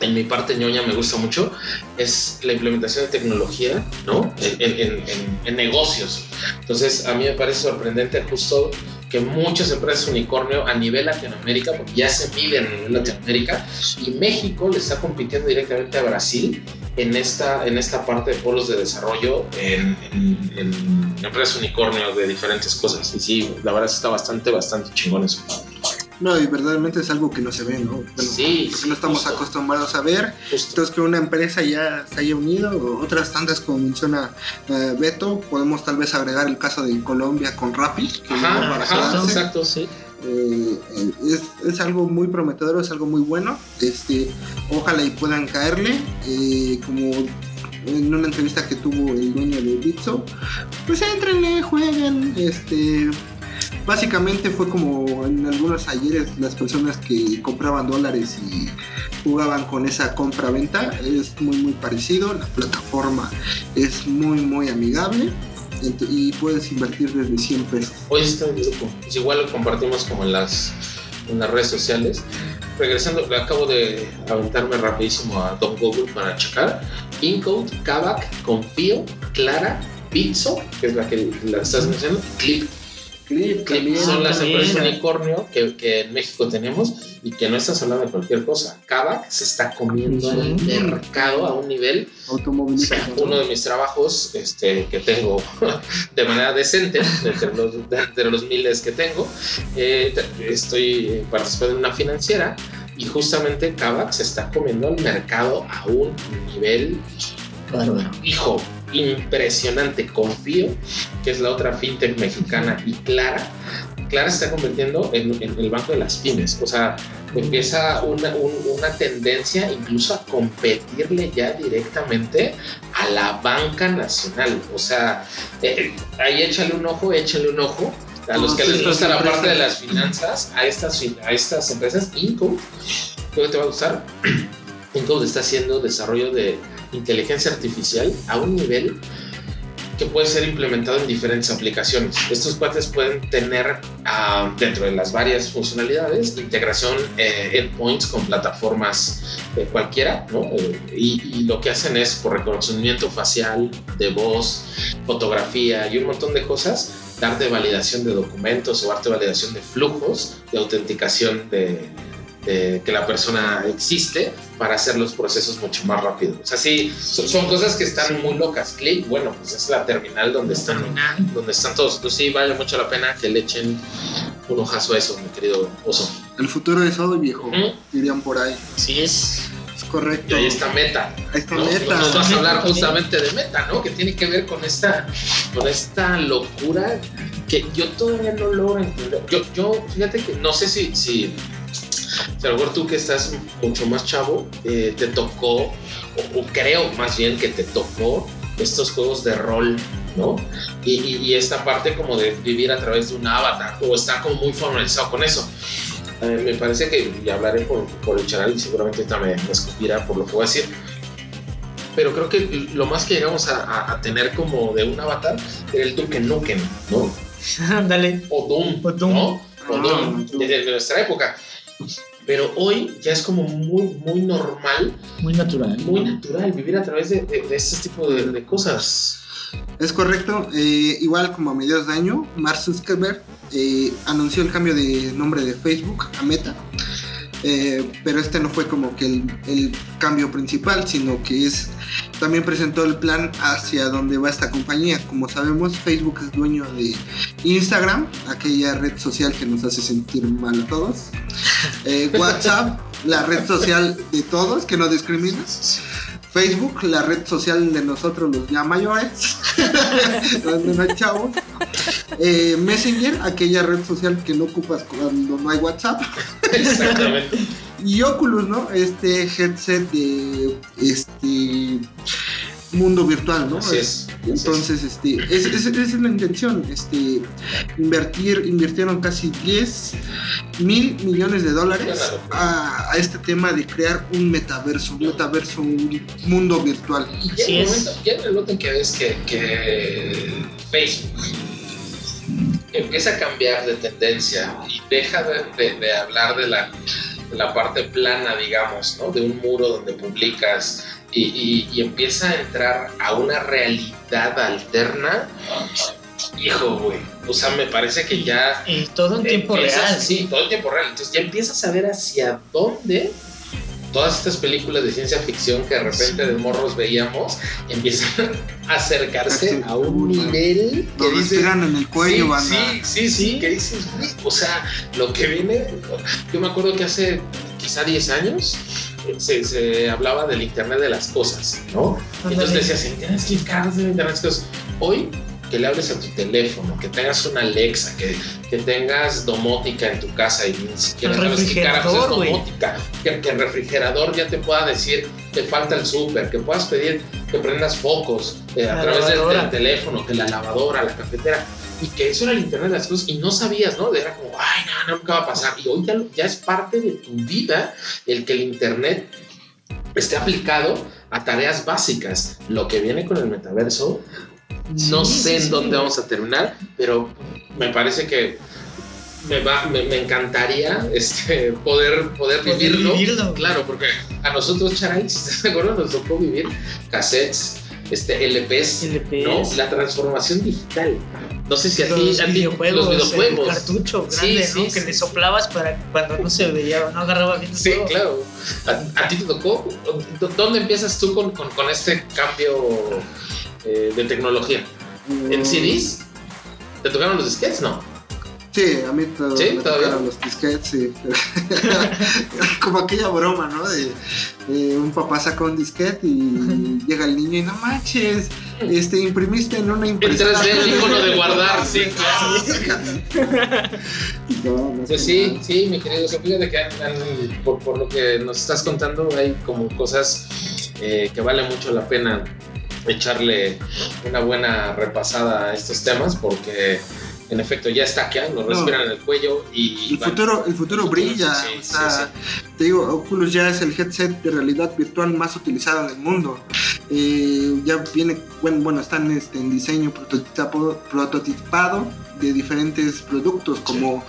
en mi parte ñoña me gusta mucho, es la implementación de tecnología, ¿no? En, en- en- en- en negocios. Entonces, a mí me parece sorprendente justo que muchas empresas unicornio a nivel Latinoamérica, porque ya se miden a nivel Latinoamérica, y México le está compitiendo directamente a Brasil en esta, en esta parte de polos de desarrollo en empresas unicornio de diferentes cosas. Y sí, la verdad está bastante, bastante chingón eso. No, y verdaderamente es algo que no se ve, ¿no? Bueno, Sí, porque no estamos justo. acostumbrados a ver. Justo. Entonces que una empresa ya se haya unido, o otras tantas como menciona eh, Beto, podemos tal vez agregar el caso de Colombia con Rappi. que Ajá, ajá, exacto. Sí. Eh, eh, es, es algo muy prometedor, es algo muy bueno. Este, ojalá y puedan caerle. eh, como en una entrevista que tuvo el dueño de Bitso, pues entrenle, jueguen. Este, básicamente fue como en algunos ayeres las personas que compraban dólares y jugaban con esa compra-venta. Es muy, muy parecido. La plataforma es muy, muy amigable. Y puedes invertir desde 100 pesos. Hoy está el grupo. Pues igual lo compartimos como en las, en las redes sociales. Regresando, acabo de aventarme rapidísimo a Don Google para checar. Incode, Kavak, Confío Clara, Pizzo, que es la que la estás mencionando, Clip. Clip también. son las también. empresas unicornio que, que en México tenemos y que no estás hablando de cualquier cosa. Kavak se está comiendo el Ujú. mercado a un nivel Automovilístico. ¿no? uno de mis trabajos este, que tengo [LAUGHS] de manera decente, de entre los, entre los miles que tengo, eh, estoy participando en una financiera y justamente Kavak se está comiendo el mercado a un nivel, Bárbaro. hijo, impresionante. Confío que es la otra fintech mexicana y Clara. Clara se está convirtiendo en, en el banco de las pymes. O sea, empieza una, un- una tendencia incluso a competirle ya directamente a la banca nacional. O sea, eh, ahí échale un ojo, échale un ojo. A los que les gusta la parte de las finanzas, a estas, a estas empresas, Income, creo que te va a gustar. [CLEARS THROAT] Income está haciendo desarrollo de inteligencia artificial a un nivel que puede ser implementado en diferentes aplicaciones. Estos cuates pueden tener ah, dentro de las varias funcionalidades integración eh, endpoints con plataformas eh, cualquiera, ¿no? Eh, y, lo que hacen es por reconocimiento facial, de voz, fotografía y un montón de cosas, darte validación de documentos o darte validación de flujos de autenticación de, de que la persona existe para hacer los procesos mucho más rápido. O sea, sí, son, son cosas que están muy locas. Click, bueno, pues es la terminal donde están, donde están todos. Entonces sí, vale mucho la pena que le echen un ojazo a eso, mi querido oso. El futuro es hoy, viejo. Ujú. Dirían por ahí. Así es. Es Y correcto. ahí está Meta. Ahí está ¿no? Meta. Nos vas a hablar justamente de Meta, ¿no? Que tiene que ver con esta, con esta locura que yo todavía no logro entender. Yo, yo fíjate que no sé si, si, si a lo mejor tú que estás mucho más chavo, eh, te tocó, o, o creo más bien que te tocó estos juegos de rol, ¿no? Y, y- y esta parte como de vivir a través de un avatar, o estar como muy formalizado con eso. Eh, me parece que, y hablaré por, por el canal y seguramente ahorita me, escupirá por lo que voy a decir, pero creo que lo más que llegamos a, a- a tener como de un avatar era el Duke Nukem, ¿no? [LAUGHS] Ándale. O Doom, O Doom. ¿no? O Ah, Doom, Doom. de, de nuestra época. Pero hoy ya es como muy, muy normal, Muy natural. muy natural vivir a través de, de, de este tipo de, de cosas. Es correcto. eh, igual como a mediados de año, Mark Zuckerberg eh, anunció el cambio de nombre de Facebook a Meta. Eh, pero este no fue como que el, el cambio principal, sino que es también presentó el plan hacia dónde va esta compañía. Como sabemos, Facebook es dueño de Instagram, aquella red social que nos hace sentir mal a todos. Eh, [LAUGHS] WhatsApp, la red social de todos que no discrimina. Facebook, la red social de nosotros los ya mayores, donde no hay chavos. Eh, Messenger, aquella red social que no ocupas cuando no hay WhatsApp. Exactamente. [LAUGHS] Y Oculus, ¿no? Este headset de este mundo virtual, ¿no? Así es. Entonces, este, es- es- esa es la intención, este, invertir, invirtieron casi 10 mil millones de dólares a, a este tema de crear un metaverso, un metaverso, un mundo virtual. Y ya en, el es. momento, ya en el momento en que ves que, que Facebook empieza a cambiar de tendencia y deja de, de- de hablar de la, de la parte plana, digamos, ¿no? de un muro donde publicas y, y- y empieza a entrar a una realidad alterna, hijo, güey, o sea, me parece que ya Y todo en tiempo Empiezas- real. Sí, todo en tiempo real. Entonces ya empiezas a ver hacia dónde todas estas películas de ciencia ficción que de repente de morros veíamos empiezan a acercarse a un nivel que Lo dices. en el cuello, sí, banda. sí, sí, sí, Sí. que dices, güey, o sea, lo que viene, yo me acuerdo que hace quizá 10 años se, se hablaba del Internet de las cosas, ¿no? Entonces Ándale. decías, Internet es Internet de las cosas. Hoy, que le hables a tu teléfono, que tengas una Alexa, que, que tengas domótica en tu casa y ni siquiera El sabes qué carajos es domótica, que, que el refrigerador ya te pueda decir te falta el súper, que puedas pedir que prendas focos eh, a través del, del teléfono, que la lavadora, la cafetera, y que eso era el Internet de las cosas y no sabías, ¿no? Era como, ay, no, nunca va a pasar. Y hoy ya, ya es parte de tu vida el que el Internet esté aplicado a tareas básicas. Lo que viene con el metaverso, no Sí, sé sí, en sí. dónde vamos a terminar, pero me parece que me, va, me, me encantaría este, poder, poder Poder vivirlo. vivirlo. Claro, porque a nosotros, Charay, [LAUGHS] si estás de acuerdo, nos tocó vivir cassettes, este LPs, LPs. ¿no? La transformación digital. No sé si a ti, los videojuegos, los videojuegos. el cartucho grande, sí, ¿no? sí, que le soplabas para cuando no se veía no agarraba bien Sí, claro. ¿A, a ti te tocó? ¿Dó- ¿Dónde empiezas tú con, con- con este cambio eh, de tecnología? ¿En CDs? ¿Te tocaron los disquetes? No. Sí, a mí to- ¿Sí? me los disquetes, sí. [LAUGHS] Como aquella broma, ¿no? De, de un papá saca un disquete y [LAUGHS] llega el niño y no manches, este, imprimiste en una impresora. 3D, el icono de [LAUGHS] guardar, sí, claro. No, no es Pues sí, nada. sí, mi querido. Sofía, fíjate que han- han- por, por lo que nos estás contando, hay como cosas eh, que vale mucho la pena echarle una buena repasada a estos temas porque en efecto ya está acá, nos No. respiran en el cuello y El van- futuro, el futuro brilla. Sí, o sí, sea, te digo, Oculus ya es el headset de realidad virtual más utilizado en el mundo. Eh, ya viene, bueno, bueno están este, en diseño prototipado de diferentes productos, como,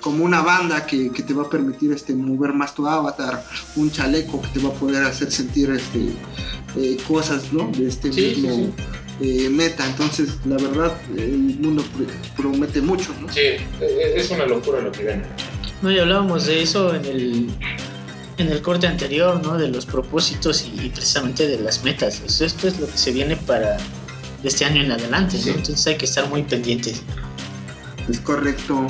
como una banda que, que te va a permitir este, mover más tu avatar, un chaleco que te va a poder hacer sentir este, eh, cosas ¿no? de este mismo eh, meta. Entonces, la verdad, el mundo pr- promete mucho. ¿no? Sí, eh, es una locura lo que ven. No, y hablábamos de eso en el, en el corte anterior, ¿no? De los propósitos y, y precisamente de las metas. Eso- esto es lo que se viene para de este año en adelante, ¿no? Sí. Entonces hay que estar muy pendientes. Es correcto.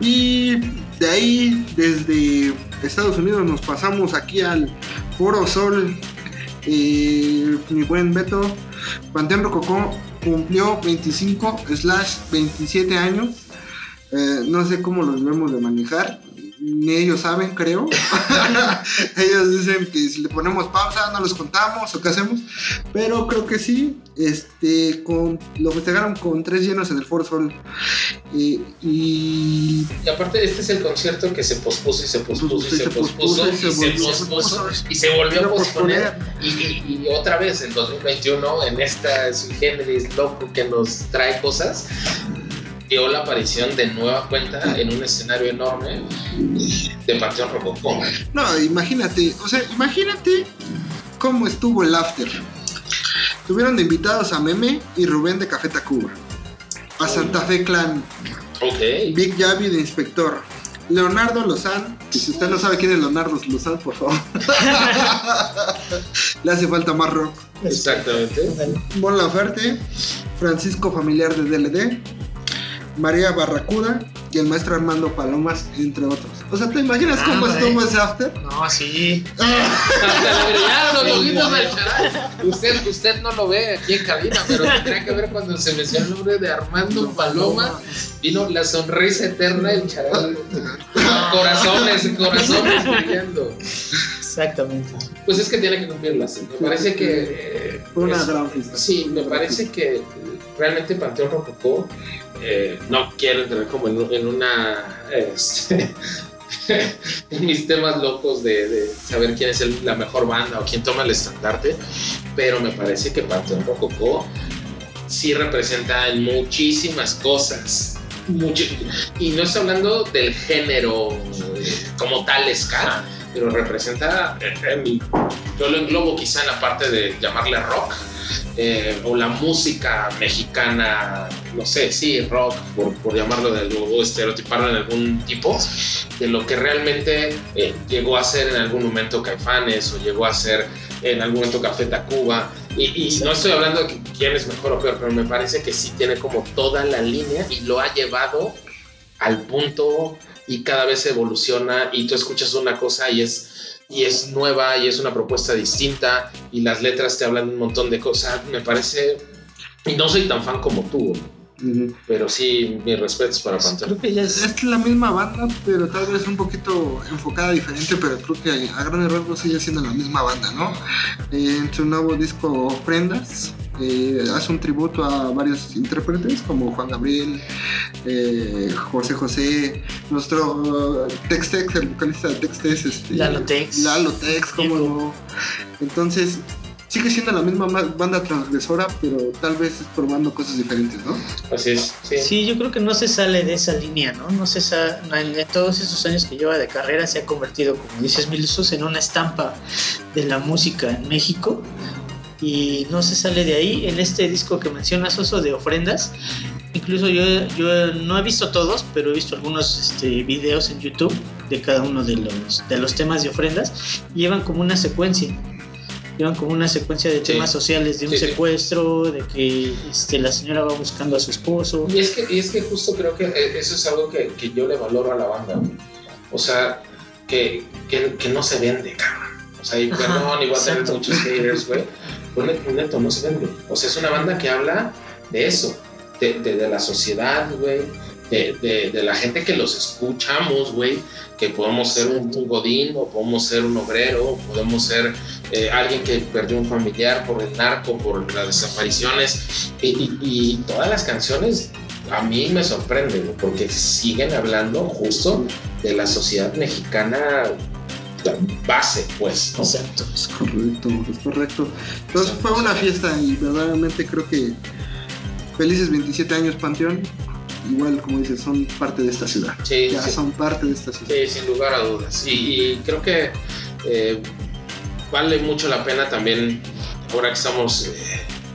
Y de ahí, desde Estados Unidos, nos pasamos aquí al Foro Sol. Eh, mi buen Beto, Panteón Rococó cumplió 25 slash 27 años. Eh, no sé cómo los debemos de manejar. Ni ellos saben, creo. [LAUGHS] ellos dicen que si le ponemos pausa no los contamos o qué hacemos. Pero creo que sí. Este, con, lo festejaron con tres llenos en el Foro Sol. Eh, y Y aparte, este es el concierto que se pospuso y se pospuso y se pospuso y se pospuso y se volvió a posponer. Y, y- y otra vez en 2021, en esta sui generis loco que nos trae cosas, dio la aparición de nueva cuenta en un escenario enorme de Panteón Rococó. No, imagínate, o sea, imagínate cómo estuvo el after. Tuvieron de invitados a Meme y Rubén de Café Tacuba, a Santa Fe Clan, Ok. Big Javi de Inspector, Leonardo Lozán, que si usted no sabe quién es Leonardo Lozán, por favor, [LAUGHS] le hace falta más rock. Exactamente. Mon Laferte, Francisco Familiar de DLD, María Barracuda y el maestro Armando Palomas, entre otros. O sea, ¿te imaginas cómo Ah, estuvo ese after? No, sí. Hasta le brillaron los ojitos al charal. Usted, usted no lo ve aquí en cabina, pero tendría que ver cuando se mencionó el nombre de Armando Paloma. Vino la sonrisa eterna del charal. Corazones, corazones brillando. Exactamente. Pues es que tiene que cumplirlas. Me parece que. eh, una es- gran fiesta. Sí, me parece que realmente Panteón Rococó eh, no quiero entrar como en, una. este, [LAUGHS] en mis temas locos de, saber quién es la mejor banda o quién toma el estandarte, pero me parece que Panteón Rococó sí representa en muchísimas cosas. y no estoy hablando del género eh, como tal ska, pero representa, eh, yo lo englobo quizá en la parte de llamarle rock, eh, o la música mexicana, no sé, sí, rock, por, por llamarlo de algo, o estereotiparlo en algún tipo, de lo que realmente eh, llegó a ser en algún momento Caifanes o llegó a ser en algún momento Café Tacuba. Y, y no estoy hablando de quién es mejor o peor, pero me parece que sí tiene como toda la línea y lo ha llevado al punto y cada vez evoluciona y tú escuchas una cosa y es y es nueva y es una propuesta distinta y las letras te hablan un montón de cosas. Me parece y no soy tan fan como tú, pero sí mis respetos para Pantera. Creo que ya es. Es la misma banda, pero tal vez un poquito enfocada diferente, pero creo que a grandes rasgos sigue siendo la misma banda, ¿no? Eh, en su nuevo disco Ofrendas eh, hace un tributo a varios intérpretes como Juan Gabriel, eh, José José, nuestro uh, Tex Tex, el vocalista de Tex Tex, este, Lalo Tex. Lalo Tex, cómo no. Entonces, sigue siendo la misma ma- banda transgresora, pero tal vez probando cosas diferentes, ¿no? Así es, sí. Sí, yo creo que no se sale de esa línea, ¿no? No se sa- en todos esos años que lleva de carrera se ha convertido, como dices Milsos, en una estampa de la música en México. Y no se sale de ahí. En este disco que mencionas, Oso de ofrendas, incluso yo, yo no he visto todos, pero he visto algunos este, videos en YouTube de cada uno de los, de los temas de ofrendas. y Llevan como una secuencia. Llevan como una secuencia de Sí. temas sociales, de un Sí, sí. secuestro, de que este, la señora va buscando a su esposo. Y es que, y es que justo creo que eh, eso es algo que, que yo le valoro a la banda. O sea, que, que, que no se vende, cabrón. O sea, y perdón, igual tener muchos haters, güey. [LAUGHS] Pero neto, no se vende. O sea, es una banda que habla de eso, de, de, la sociedad, güey. De, de, la gente que los escuchamos, güey, que podemos ser un, un godín o podemos ser un obrero, o podemos ser eh, alguien que perdió un familiar por el narco, por las desapariciones, y, y- todas las canciones a mí me sorprenden, porque siguen hablando justo de la sociedad mexicana la base, pues. ¿no? Exacto. Es correcto, es correcto. Entonces fue una fiesta y verdaderamente creo que felices 27 años Panteón. Igual, como dices, son parte de esta ciudad. Sí, Ya sí. son parte de esta ciudad. Sí, sin lugar a dudas. Y, y creo que eh, vale mucho la pena también, ahora que estamos eh,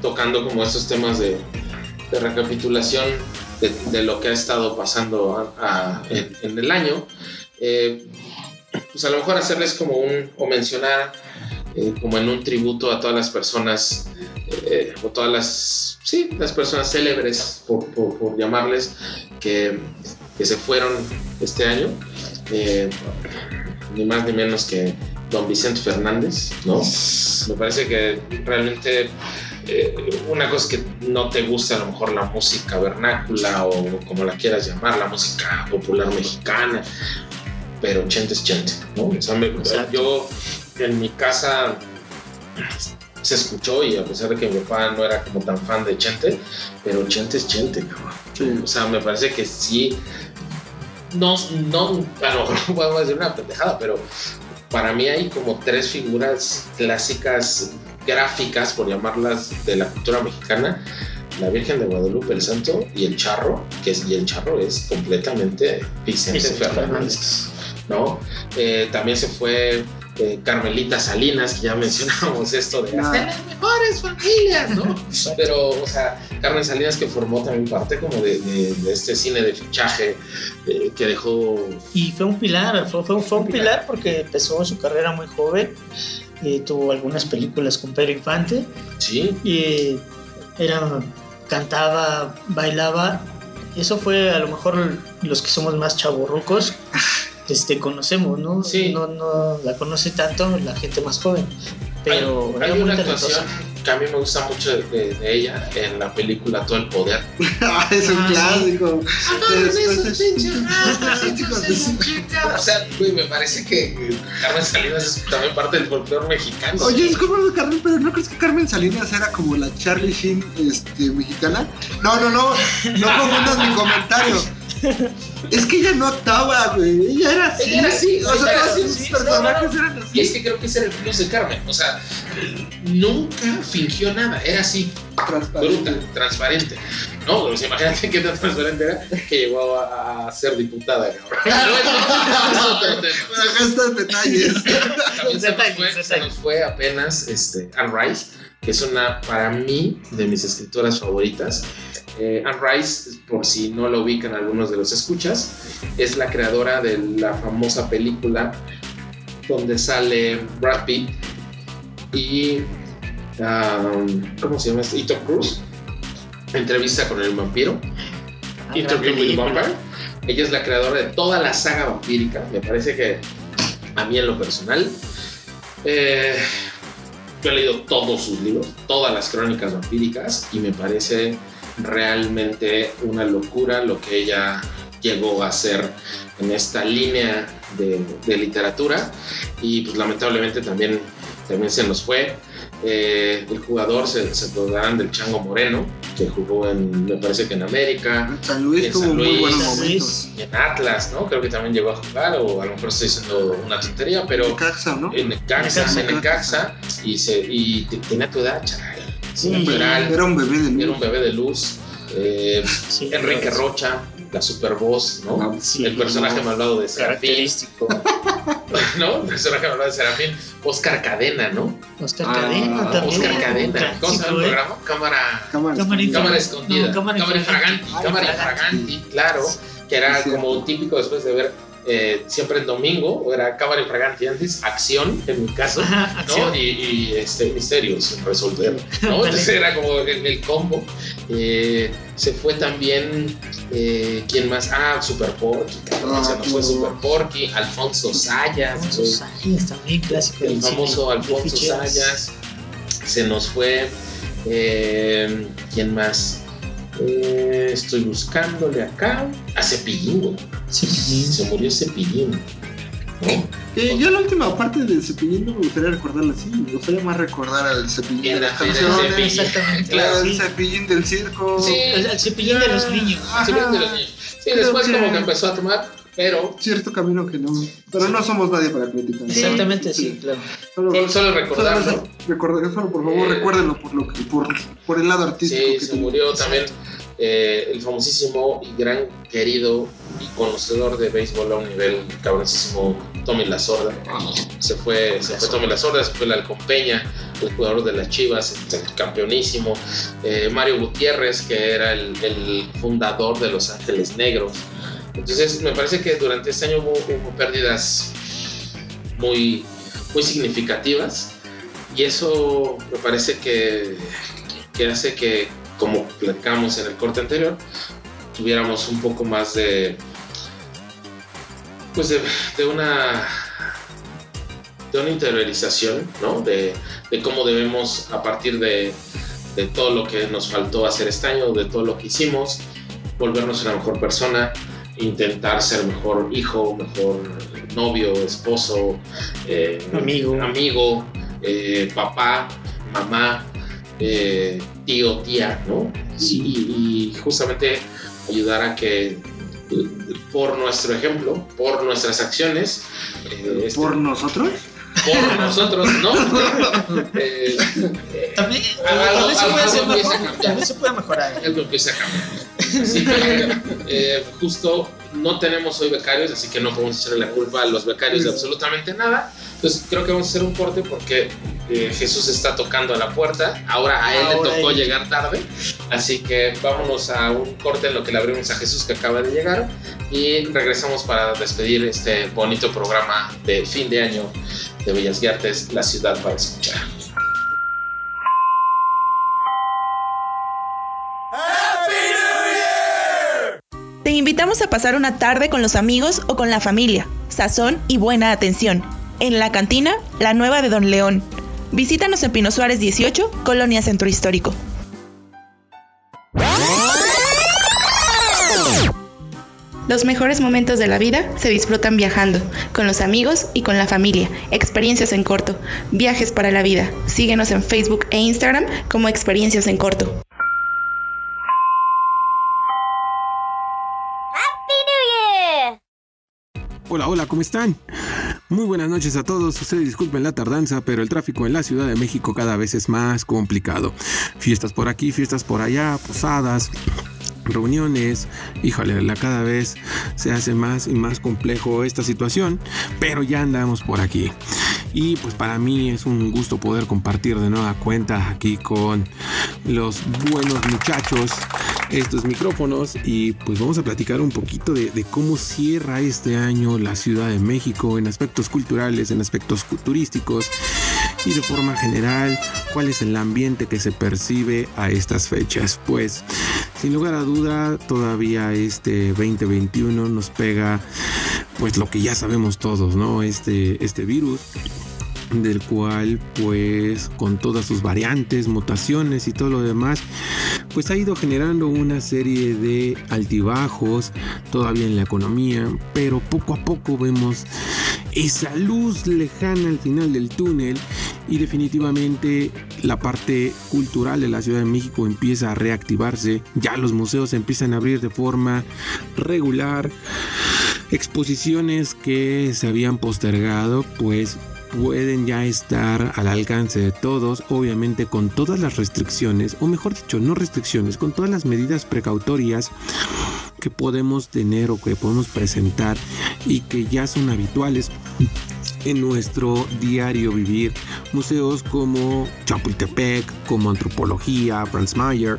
tocando como estos temas de, de recapitulación de, de lo que ha estado pasando a- a- en, en el año, eh, pues a lo mejor hacerles como un, o mencionar eh, como en un tributo a todas las personas, eh, o todas las, sí, las personas célebres, por, por- llamarles, que, que se fueron este año. Eh, ni más ni menos que don Vicente Fernández, ¿no? Me parece que realmente una cosa que no te gusta a lo mejor la música vernácula o como la quieras llamar, la música popular mexicana, pero Chente es Chente, ¿no? O sea, me- yo en mi casa se escuchó y a pesar de que mi papá no era como tan fan de Chente, pero Chente es Chente, cabrón. Sí. O sea, me parece que sí. No, no, a lo mejor [LAUGHS] podemos decir una pendejada, pero para mí hay como tres figuras clásicas gráficas, por llamarlas, de la cultura mexicana. La Virgen de Guadalupe, el Santo y el Charro, que es, y el Charro es completamente Vicente, Vicente Fernández, ¿no? Eh, también se fue eh, Carmelita Salinas, que ya [LAUGHS] mencionamos esto de hasta las mejores familias, ¿no? Pero, o sea, Carmen Salinas que formó también parte como de, de- de este cine de fichaje eh, que dejó... Y fue un pilar, fue, fue- fue un pilar porque empezó su carrera muy joven, eh, tuvo algunas películas con Pedro Infante Sí, y era, cantaba, bailaba. Eso fue a lo mejor los que somos más chavorrucos, [LAUGHS] este, conocemos, ¿no? Sí. No, no la conoce tanto la gente más joven, pero hay, hay una actuación que a mí me gusta mucho de, de- de ella en la película Todo el Poder. [LAUGHS] Ah, es un Ah, clásico. O sea, güey, me parece que Carmen Salinas es también parte del folclore mexicano. Oye, disculpa, Carmen, pero ¿no crees que Carmen Salinas era como la Charlie Sheen este, mexicana? No, no, no, no confundas mi comentario. Es que ella no actuaba, güey. Ella era así. Ella era así, O sea, todos así, sus sí, personajes no, eran así. Y es que creo que ese era el plus de Carmen. O sea, nunca fingió nada. Era así, Transparente. bruta, transparente. No, pues imagínate qué tan transparente era que llegó a, a ser diputada, cabrón. [LAUGHS] Pero eso es otro tema. [LAUGHS] También se nos, fue, se nos fue apenas este, Anne Rice, que es una, para mí, de mis escritoras favoritas. Eh, Anne Rice, por si no lo ubican algunos de los escuchas, es la creadora de la famosa película donde sale Brad Pitt y. um, ¿Cómo se llama este? Ethan Cruz. Entrevista con el vampiro. Ah, Interview with the. Vampire. Ella es la creadora de toda la saga vampírica. Me parece que a mí en lo personal, eh, yo he leído todos sus libros, todas las crónicas vampíricas y me parece realmente una locura lo que ella llegó a hacer en esta línea de, de literatura y pues lamentablemente también, también se nos fue. Eh, el jugador se, se acordarán del Chango Moreno, que jugó en, me parece que en América, San Luis En tuvo San muy Luis, buenos San momentos. y en Atlas, ¿no? Creo que también llegó a jugar, o a lo mejor estoy diciendo una tontería, pero Necaxa, ¿no? en Necaxa, en Necaxa, y, se, y te- tenía tu edad, chaval. Sí, Era un bebé de era un luz. bebé de luz. Eh, Sí, Enrique. Rocha, la super voz, ¿no? Ah, Sí, el personaje no, malvado de Serafín, Característico. [LAUGHS] ¿no? El personaje malvado de Serafín, Oscar Cadena, ¿no? Oscar Ah, Cadena también. Oscar Cadena. ¿Cómo se llama el programa? Cámara. Cámara. Cámara escondida, no, cámara cámara, infraganti. Ah, cámara infraganti. claro, que era como típico después de ver eh, siempre en domingo, o era cámara infraganti antes, acción en mi caso, Ajá, ¿no? acción. Y, y, este, misterios sin resolver, ¿no? Vale. Entonces era como el, el combo. Eh, se fue también, eh, ¿quién más? Ah, Super Porky, cabrón, Ah, se nos fue claro. Super Porky, Alfonso Sayas, Alfonso güey. Sayas también, clásico. el famoso cine, Alfonso. Sayas, se nos fue, eh, ¿quién más? Eh, estoy buscándole acá. A Cepillín, güey. Sí, Se murió Cepillín. ¿no? Eh, yo la última parte del cepillín no me gustaría recordarla así, me gustaría más recordar al cepillín de las canciones, Cepillín. Exactamente. Claro, al sí. cepillín del circo. Sí. El, el cepillín de los niños. Ajá. Cepillín de los niños. Sí, Creo después que- como que empezó a tomar, pero Cierto camino que no. Pero no somos nadie para criticar. Exactamente, sí, claro. Solo, solo, solo solo, recordarlo. recordar- solo, por favor, Eh, recuérdenlo por, lo que, por, por el lado artístico Sí, que se tiene. murió también eh, el famosísimo y gran querido y conocedor de béisbol a un nivel cabroncísimo Tommy La Sorda. Se fue, se fue Tommy La Sorda, se fue el Halcón Peña, el jugador de las Chivas, el campeonísimo. Eh, Mario Gutiérrez, que era el, el fundador de Los Ángeles Negros. Entonces, me parece que durante este año hubo, hubo pérdidas muy, muy significativas y eso me parece que, que hace que, como platicamos en el corte anterior, tuviéramos un poco más de, pues de, una de una interiorización, ¿no? De, de cómo debemos, a partir de, de todo lo que nos faltó hacer este año, de todo lo que hicimos, volvernos una mejor persona, intentar ser mejor hijo, mejor novio, esposo, eh, Amigo. amigo eh, papá, mamá, eh, tío, tía, ¿no? Y, y justamente ayudar a que por nuestro ejemplo, por nuestras acciones, eh, este- ¿Por nosotros? Por nosotros, ¿no? Eh, eh, También, Algo- tal vez se puede algo a mejor, se puede mejorar. algo empieza a cambiar. Así que, eh, justo no tenemos hoy becarios, así que no podemos echarle la culpa a los becarios de absolutamente nada. Entonces creo que vamos a hacer un corte porque eh, Jesús está tocando a la puerta. Ahora a él Ahora le tocó él. llegar tarde. Así que vámonos a un corte en lo que le abrimos a Jesús que acaba de llegar. Y regresamos para despedir este bonito programa de fin de año de Bellas Artes, la ciudad para escuchar. Te invitamos a pasar una tarde con los amigos o con la familia. Sazón y buena atención. En la cantina, la nueva de Don León. Visítanos en Pino Suárez 18, Colonia Centro Histórico. Los mejores momentos de la vida se disfrutan viajando, con los amigos y con la familia. Experiencias en corto, viajes para la vida. Síguenos en Facebook e Instagram como Experiencias en corto. Hola, hola, ¿cómo están? Muy buenas noches a todos. Ustedes disculpen la tardanza, pero el tráfico en la Ciudad de México cada vez es más complicado. Fiestas por aquí, fiestas por allá, posadas, reuniones. Híjole, la cada vez se hace más y más complejo esta situación, pero ya andamos por aquí. Y pues para mí es un gusto poder compartir de nueva cuenta aquí con los buenos muchachos estos micrófonos y pues vamos a platicar un poquito de, de cómo cierra este año la Ciudad de México en aspectos culturales, en aspectos turísticos y de forma general cuál es el ambiente que se percibe a estas fechas. Pues sin lugar a duda todavía este 2021 nos pega pues lo que ya sabemos todos, ¿no? Este, este virus del cual pues con todas sus variantes, mutaciones y todo lo demás, pues ha ido generando una serie de altibajos todavía en la economía, pero poco a poco vemos esa luz lejana al final del túnel y definitivamente la parte cultural de la Ciudad de México empieza a reactivarse, ya los museos empiezan a abrir de forma regular, exposiciones que se habían postergado pues pueden ya estar al alcance de todos, obviamente con todas las restricciones, o mejor dicho, no restricciones, con todas las medidas precautorias que podemos tener o que podemos presentar y que ya son habituales en nuestro diario vivir. Museos como Chapultepec, como Antropología, Franz Mayer,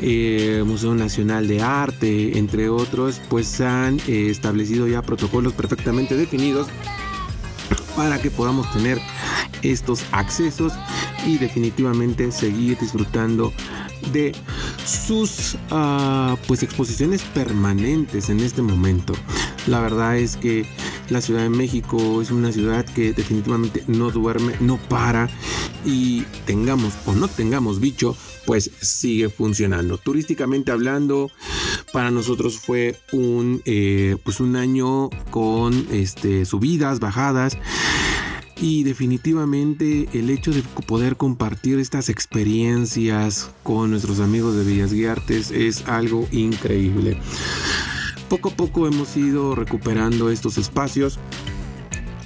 eh, Museo Nacional de Arte, entre otros, pues han eh, establecido ya protocolos perfectamente definidos para que podamos tener estos accesos y definitivamente seguir disfrutando de sus uh, pues exposiciones permanentes en este momento. La verdad es que la Ciudad de México es una ciudad que definitivamente no duerme, no para y tengamos o no tengamos bicho, pues sigue funcionando. Turísticamente hablando, para nosotros fue un, eh, pues un año con este, subidas, bajadas. Y definitivamente el hecho de poder compartir estas experiencias con nuestros amigos de Villas Guiartes es algo increíble. Poco a poco hemos ido recuperando estos espacios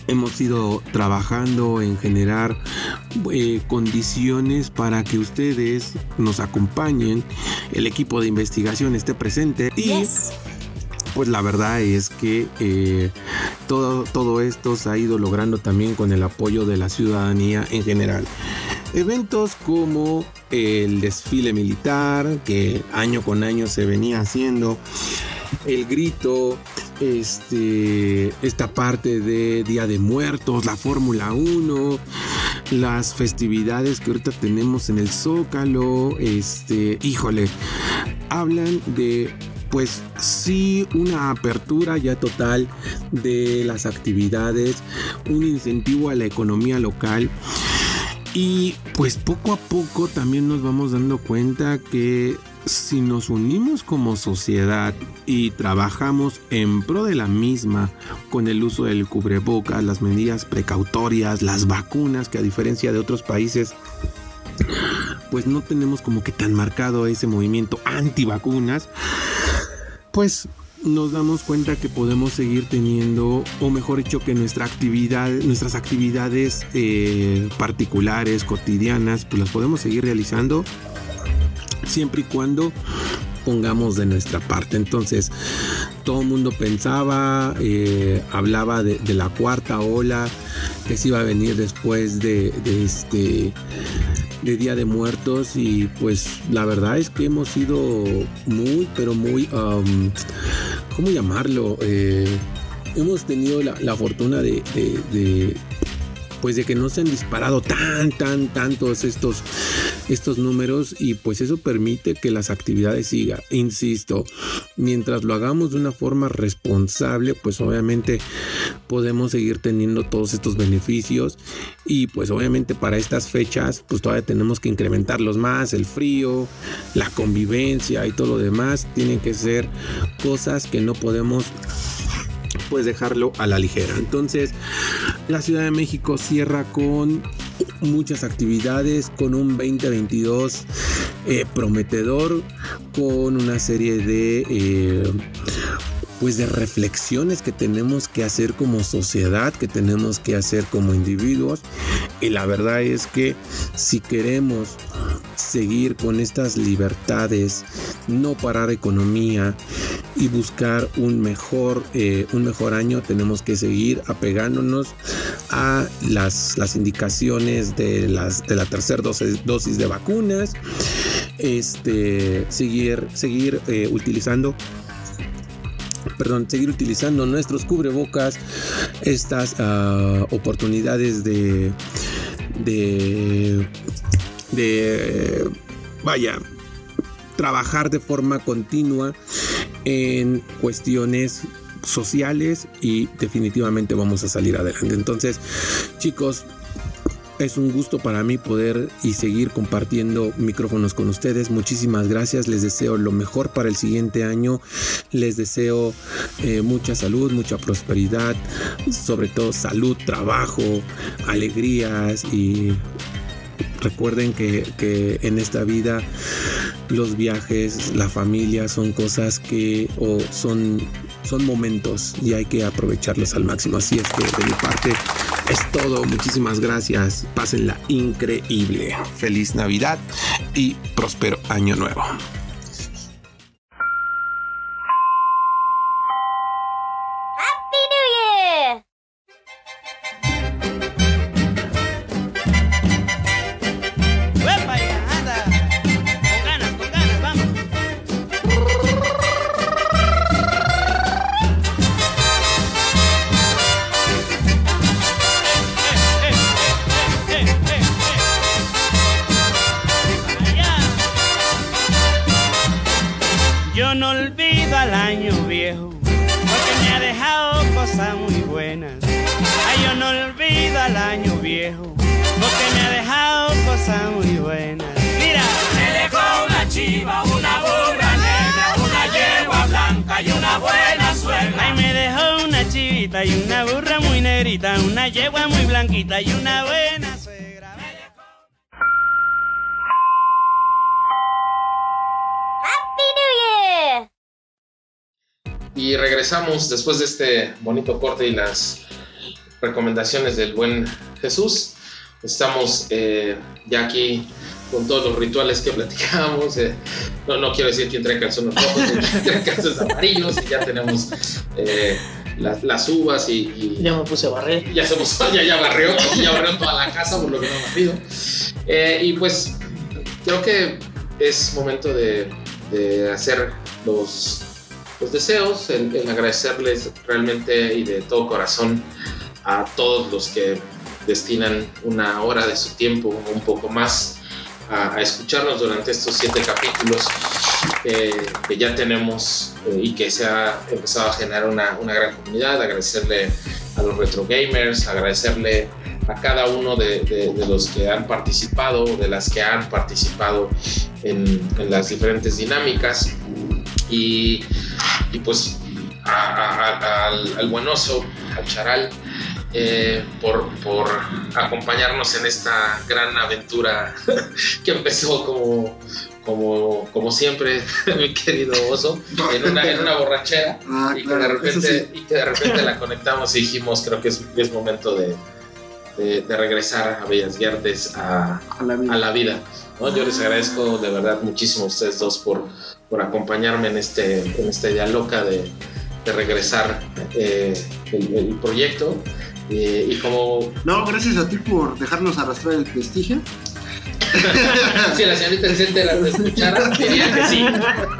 hemos ido trabajando en generar eh, condiciones para que ustedes nos acompañen, el equipo de investigación esté presente y pues la verdad es que eh, todo, todo esto se ha ido logrando también con el apoyo de la ciudadanía en general. Eventos como el desfile militar, que año con año se venía haciendo, el grito, este, esta parte de Día de Muertos, la Fórmula 1, las festividades que ahorita tenemos en el Zócalo, este, híjole, hablan de pues sí una apertura ya total de las actividades, un incentivo a la economía local. Y pues poco a poco también nos vamos dando cuenta que si nos unimos como sociedad y trabajamos en pro de la misma con el uso del cubrebocas, las medidas precautorias, las vacunas, que a diferencia de otros países, pues no tenemos como que tan marcado ese movimiento antivacunas, pues nos damos cuenta que podemos seguir teniendo, o mejor dicho, que nuestra actividad, nuestras actividades eh, particulares, cotidianas, pues las podemos seguir realizando siempre y cuando pongamos de nuestra parte. Entonces, todo el mundo pensaba, eh, hablaba de, la cuarta ola que se iba a venir después de, este de Día de Muertos y pues la verdad es que hemos sido muy, pero muy, um, ¿cómo llamarlo? Eh, hemos tenido la, fortuna de, pues de que no se han disparado tan, tan, tantos estos, estos números y pues eso permite que las actividades sigan. Insisto, mientras lo hagamos de una forma responsable, pues obviamente podemos seguir teniendo todos estos beneficios y pues obviamente para estas fechas pues todavía tenemos que incrementarlos más, el frío, la convivencia y todo lo demás tienen que ser cosas que no podemos pues dejarlo a la ligera. Entonces, la Ciudad de México cierra con muchas actividades, con un 2022 eh, prometedor, con una serie de... Eh, pues de reflexiones que tenemos que hacer como sociedad, que tenemos que hacer como individuos. Y la verdad es que si queremos seguir con estas libertades, no parar economía y buscar un mejor, eh, un mejor año, tenemos que seguir apegándonos a las, las indicaciones de, las, de la tercera dosis, dosis de vacunas, este, seguir, seguir eh, utilizando perdón, seguir utilizando nuestros cubrebocas, estas uh, oportunidades de, de, de, vaya, trabajar de forma continua en cuestiones sociales y definitivamente vamos a salir adelante. Entonces, chicos, es un gusto para mí poder y seguir compartiendo micrófonos con ustedes. Muchísimas gracias. Les deseo lo mejor para el siguiente año. Les deseo eh, mucha salud, mucha prosperidad, sobre todo salud, trabajo, alegrías y recuerden que, en esta vida los viajes, la familia son cosas que o son, son momentos y hay que aprovecharlos al máximo. Así es que de mi parte es todo. Muchísimas gracias. Pásenla increíble. Feliz Navidad y próspero año nuevo. Después de este bonito corte y las recomendaciones del buen Jesús. Estamos eh, ya aquí con todos los rituales que platicábamos. eh, no, no quiero decir quién trae calzones rojos, quién trae calzones amarillos. y Ya tenemos eh, las, las uvas y, y- Ya me puse a barrer. ya somos, [LAUGHS] ya, ya barrió, ya barrió toda la casa por lo que no ha barrido. Eh, y pues creo que es momento de, de hacer los, los deseos, el, el agradecerles realmente y de todo corazón a todos los que destinan una hora de su tiempo un poco más a, escucharnos durante estos siete capítulos que, ya tenemos eh, y que se ha empezado a generar una, una gran comunidad. Agradecerle a los retro gamers, agradecerle a cada uno de los que han participado, de las que han participado en, en las diferentes dinámicas y, y pues a- a- a- al, al buen oso, al charal, eh, por, por acompañarnos en esta gran aventura [LAUGHS] que empezó como, como, como siempre, [LAUGHS] mi querido oso, en una, en una borrachera Ah, y, que de repente, sí. y que de repente la conectamos y dijimos, creo que es, es momento de, de- de regresar a Bellas Guertes a, A la vida. a la vida. ¿no? Yo les agradezco de verdad muchísimo a ustedes dos por, por acompañarme en, este, en esta idea loca de, de regresar eh, el, el proyecto. Eh, y como No, gracias a ti por dejarnos arrastrar el prestigio. [LAUGHS] si la señorita se entera de escuchar, [LAUGHS] diría que sí.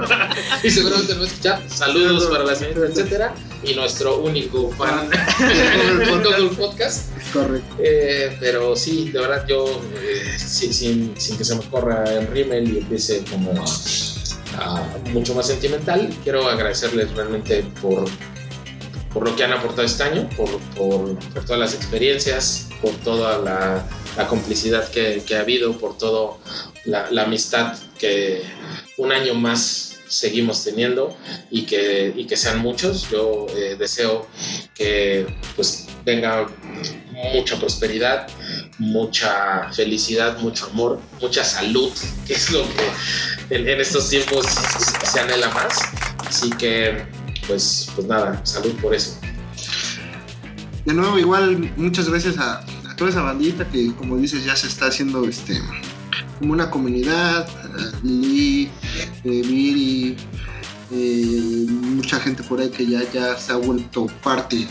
[LAUGHS] y seguramente no escuchar. Saludos para la señorita, etcétera. Y nuestro único fan por todo el podcast. Correcto. Eh, pero sí, de verdad yo, eh, sí, sin, sin que se me corra el rímel y empiece como a, mucho más sentimental, quiero agradecerles realmente por, por lo que han aportado este año, por, por, todas las experiencias, por toda la, complicidad que, ha habido, por toda la, la amistad que un año más seguimos teniendo y que, y que sean muchos. Yo eh, deseo que pues venga mucha prosperidad, mucha felicidad, mucho amor, mucha salud, [LAUGHS] que es lo que en, estos tiempos se anhela más. Así que, pues, pues nada, salud por eso. De nuevo, igual, muchas gracias a, toda esa bandita que, como dices, ya se está haciendo este como una comunidad. Lili, Viri, eh, gente por ahí que ya, ya se ha vuelto parte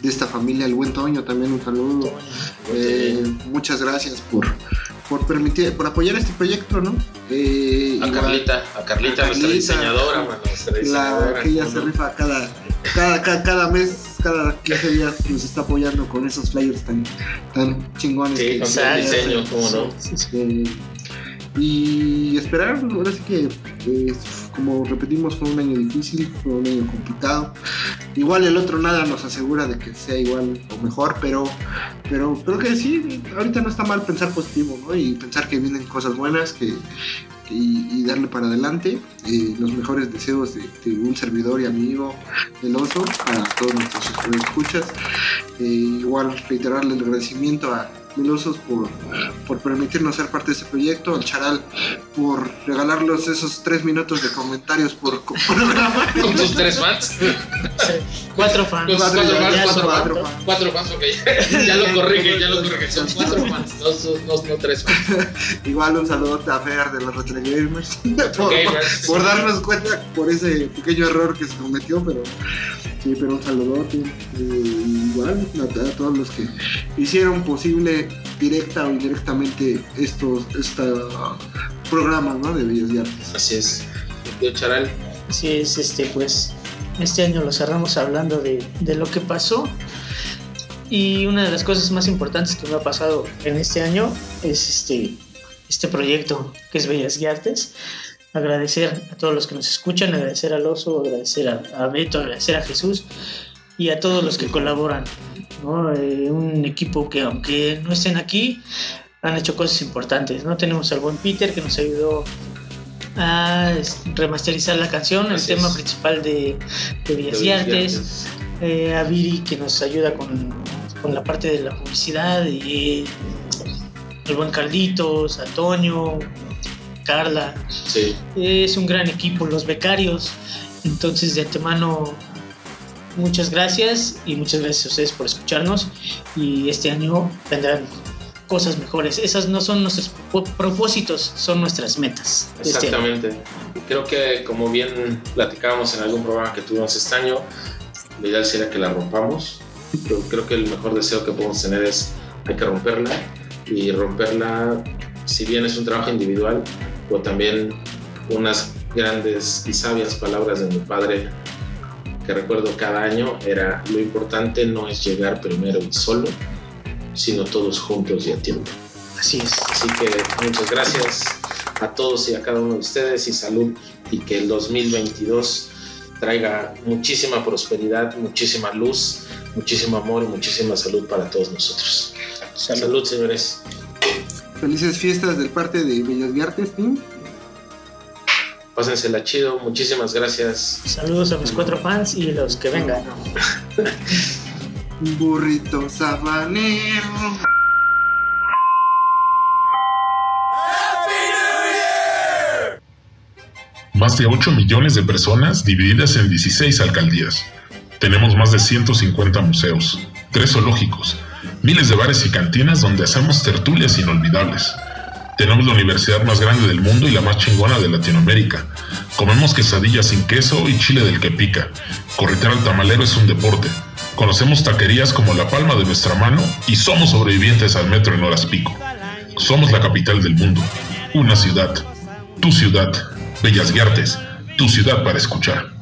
de esta familia. El buen Toño también un saludo. Eh, muchas gracias por, por permitir, por apoyar este proyecto, ¿no? Eh, A Carlita, a Carlita, a nuestra diseñadora, mano, nuestra la diseñadora. que ella ¿cómo se rifa cada, cada, cada, cada mes, cada 15 días nos está apoyando con esos flyers tan, tan chingones. Sí, que- con todo el que diseño, hace. cómo no. Eh, y esperar, ahora sí que, eh, como repetimos, fue un año difícil, fue un año complicado. Igual el otro nada nos asegura de que sea igual o mejor, pero, pero creo que sí, ahorita no está mal pensar positivo, ¿no? Y pensar que vienen cosas buenas, que, y, darle para adelante. Eh, los mejores deseos de, un servidor y amigo del oso para todos nuestros escuchas. Eh, igual reiterarle el agradecimiento a Melosos por, por permitirnos ser parte de este proyecto, al Charal por regalarnos esos tres minutos de comentarios por [LAUGHS] programa. Con tus tres fans. [LAUGHS] Cuatro fans. Cuatro, fans, ya, cuatro cuatro fans. Cuatro fans, ok. [LAUGHS] Ya lo corrige, ya lo corrige. Son cuatro fans, no, no, no tres fans. [LAUGHS] Igual un saludote a Fer de los Retro Gamers por, por darnos cuenta por ese pequeño error que se cometió, pero sí, pero un saludote. Eh, igual a, a todos los que hicieron posible directa o indirectamente estos esta programas ¿no? de Bellas y Artes. Así es. Tío Charal, Así es, este, pues, este año lo cerramos hablando de, lo que pasó. Y una de las cosas más importantes que me ha pasado en este año es este, este proyecto que es Bellas y Artes. agradecer a todos los que nos escuchan, agradecer al oso, agradecer a, a Beto, agradecer a Jesús y a todos los que colaboran. Eh, un equipo que aunque no estén aquí, han hecho cosas importantes. ¿no? Tenemos al buen Peter que nos ayudó a remasterizar la canción, el tema principal de, de Bellas y Artes, eh, a Viri que nos ayuda con, con la parte de la publicidad, y el buen Carlitos, a Toño, Carla. Sí, Es un gran equipo, los becarios. Entonces, de antemano, muchas gracias y muchas gracias a ustedes por escucharnos. Y este año vendrán cosas mejores. Esas no son nuestros propósitos, son nuestras metas. de este exactamente. Creo que como bien platicábamos en algún programa que tuvimos este año, lo ideal sería que la rompamos. Pero creo que el mejor deseo que podemos tener es hay que romperla y romperla, si bien es un trabajo individual, o también unas grandes y sabias palabras de mi padre que recuerdo cada año era lo importante no es llegar primero y solo, sino todos juntos y a tiempo. Así es. Así que muchas gracias a todos y a cada uno de ustedes y salud y que el 2022 traiga muchísima prosperidad, muchísima luz, muchísimo amor y muchísima salud para todos nosotros. Salud, señores. Felices fiestas del parte de Bellas Artes, Team. Pásensela chido, muchísimas gracias. Saludos a mis cuatro fans y los que vengan. [LAUGHS] Burrito sabanero. Más de 8 millones de personas divididas en 16 alcaldías. Tenemos más de 150 museos, tres zoológicos, miles de bares y cantinas donde hacemos tertulias inolvidables. Tenemos la universidad más grande del mundo y la más chingona de Latinoamérica. Comemos quesadillas sin queso y chile del que pica. Corretear al tamalero es un deporte. Conocemos taquerías como la palma de nuestra mano y somos sobrevivientes al metro en horas pico. Somos la capital del mundo. Una ciudad. Tu ciudad. Bellas y Artes. Tu ciudad para escuchar.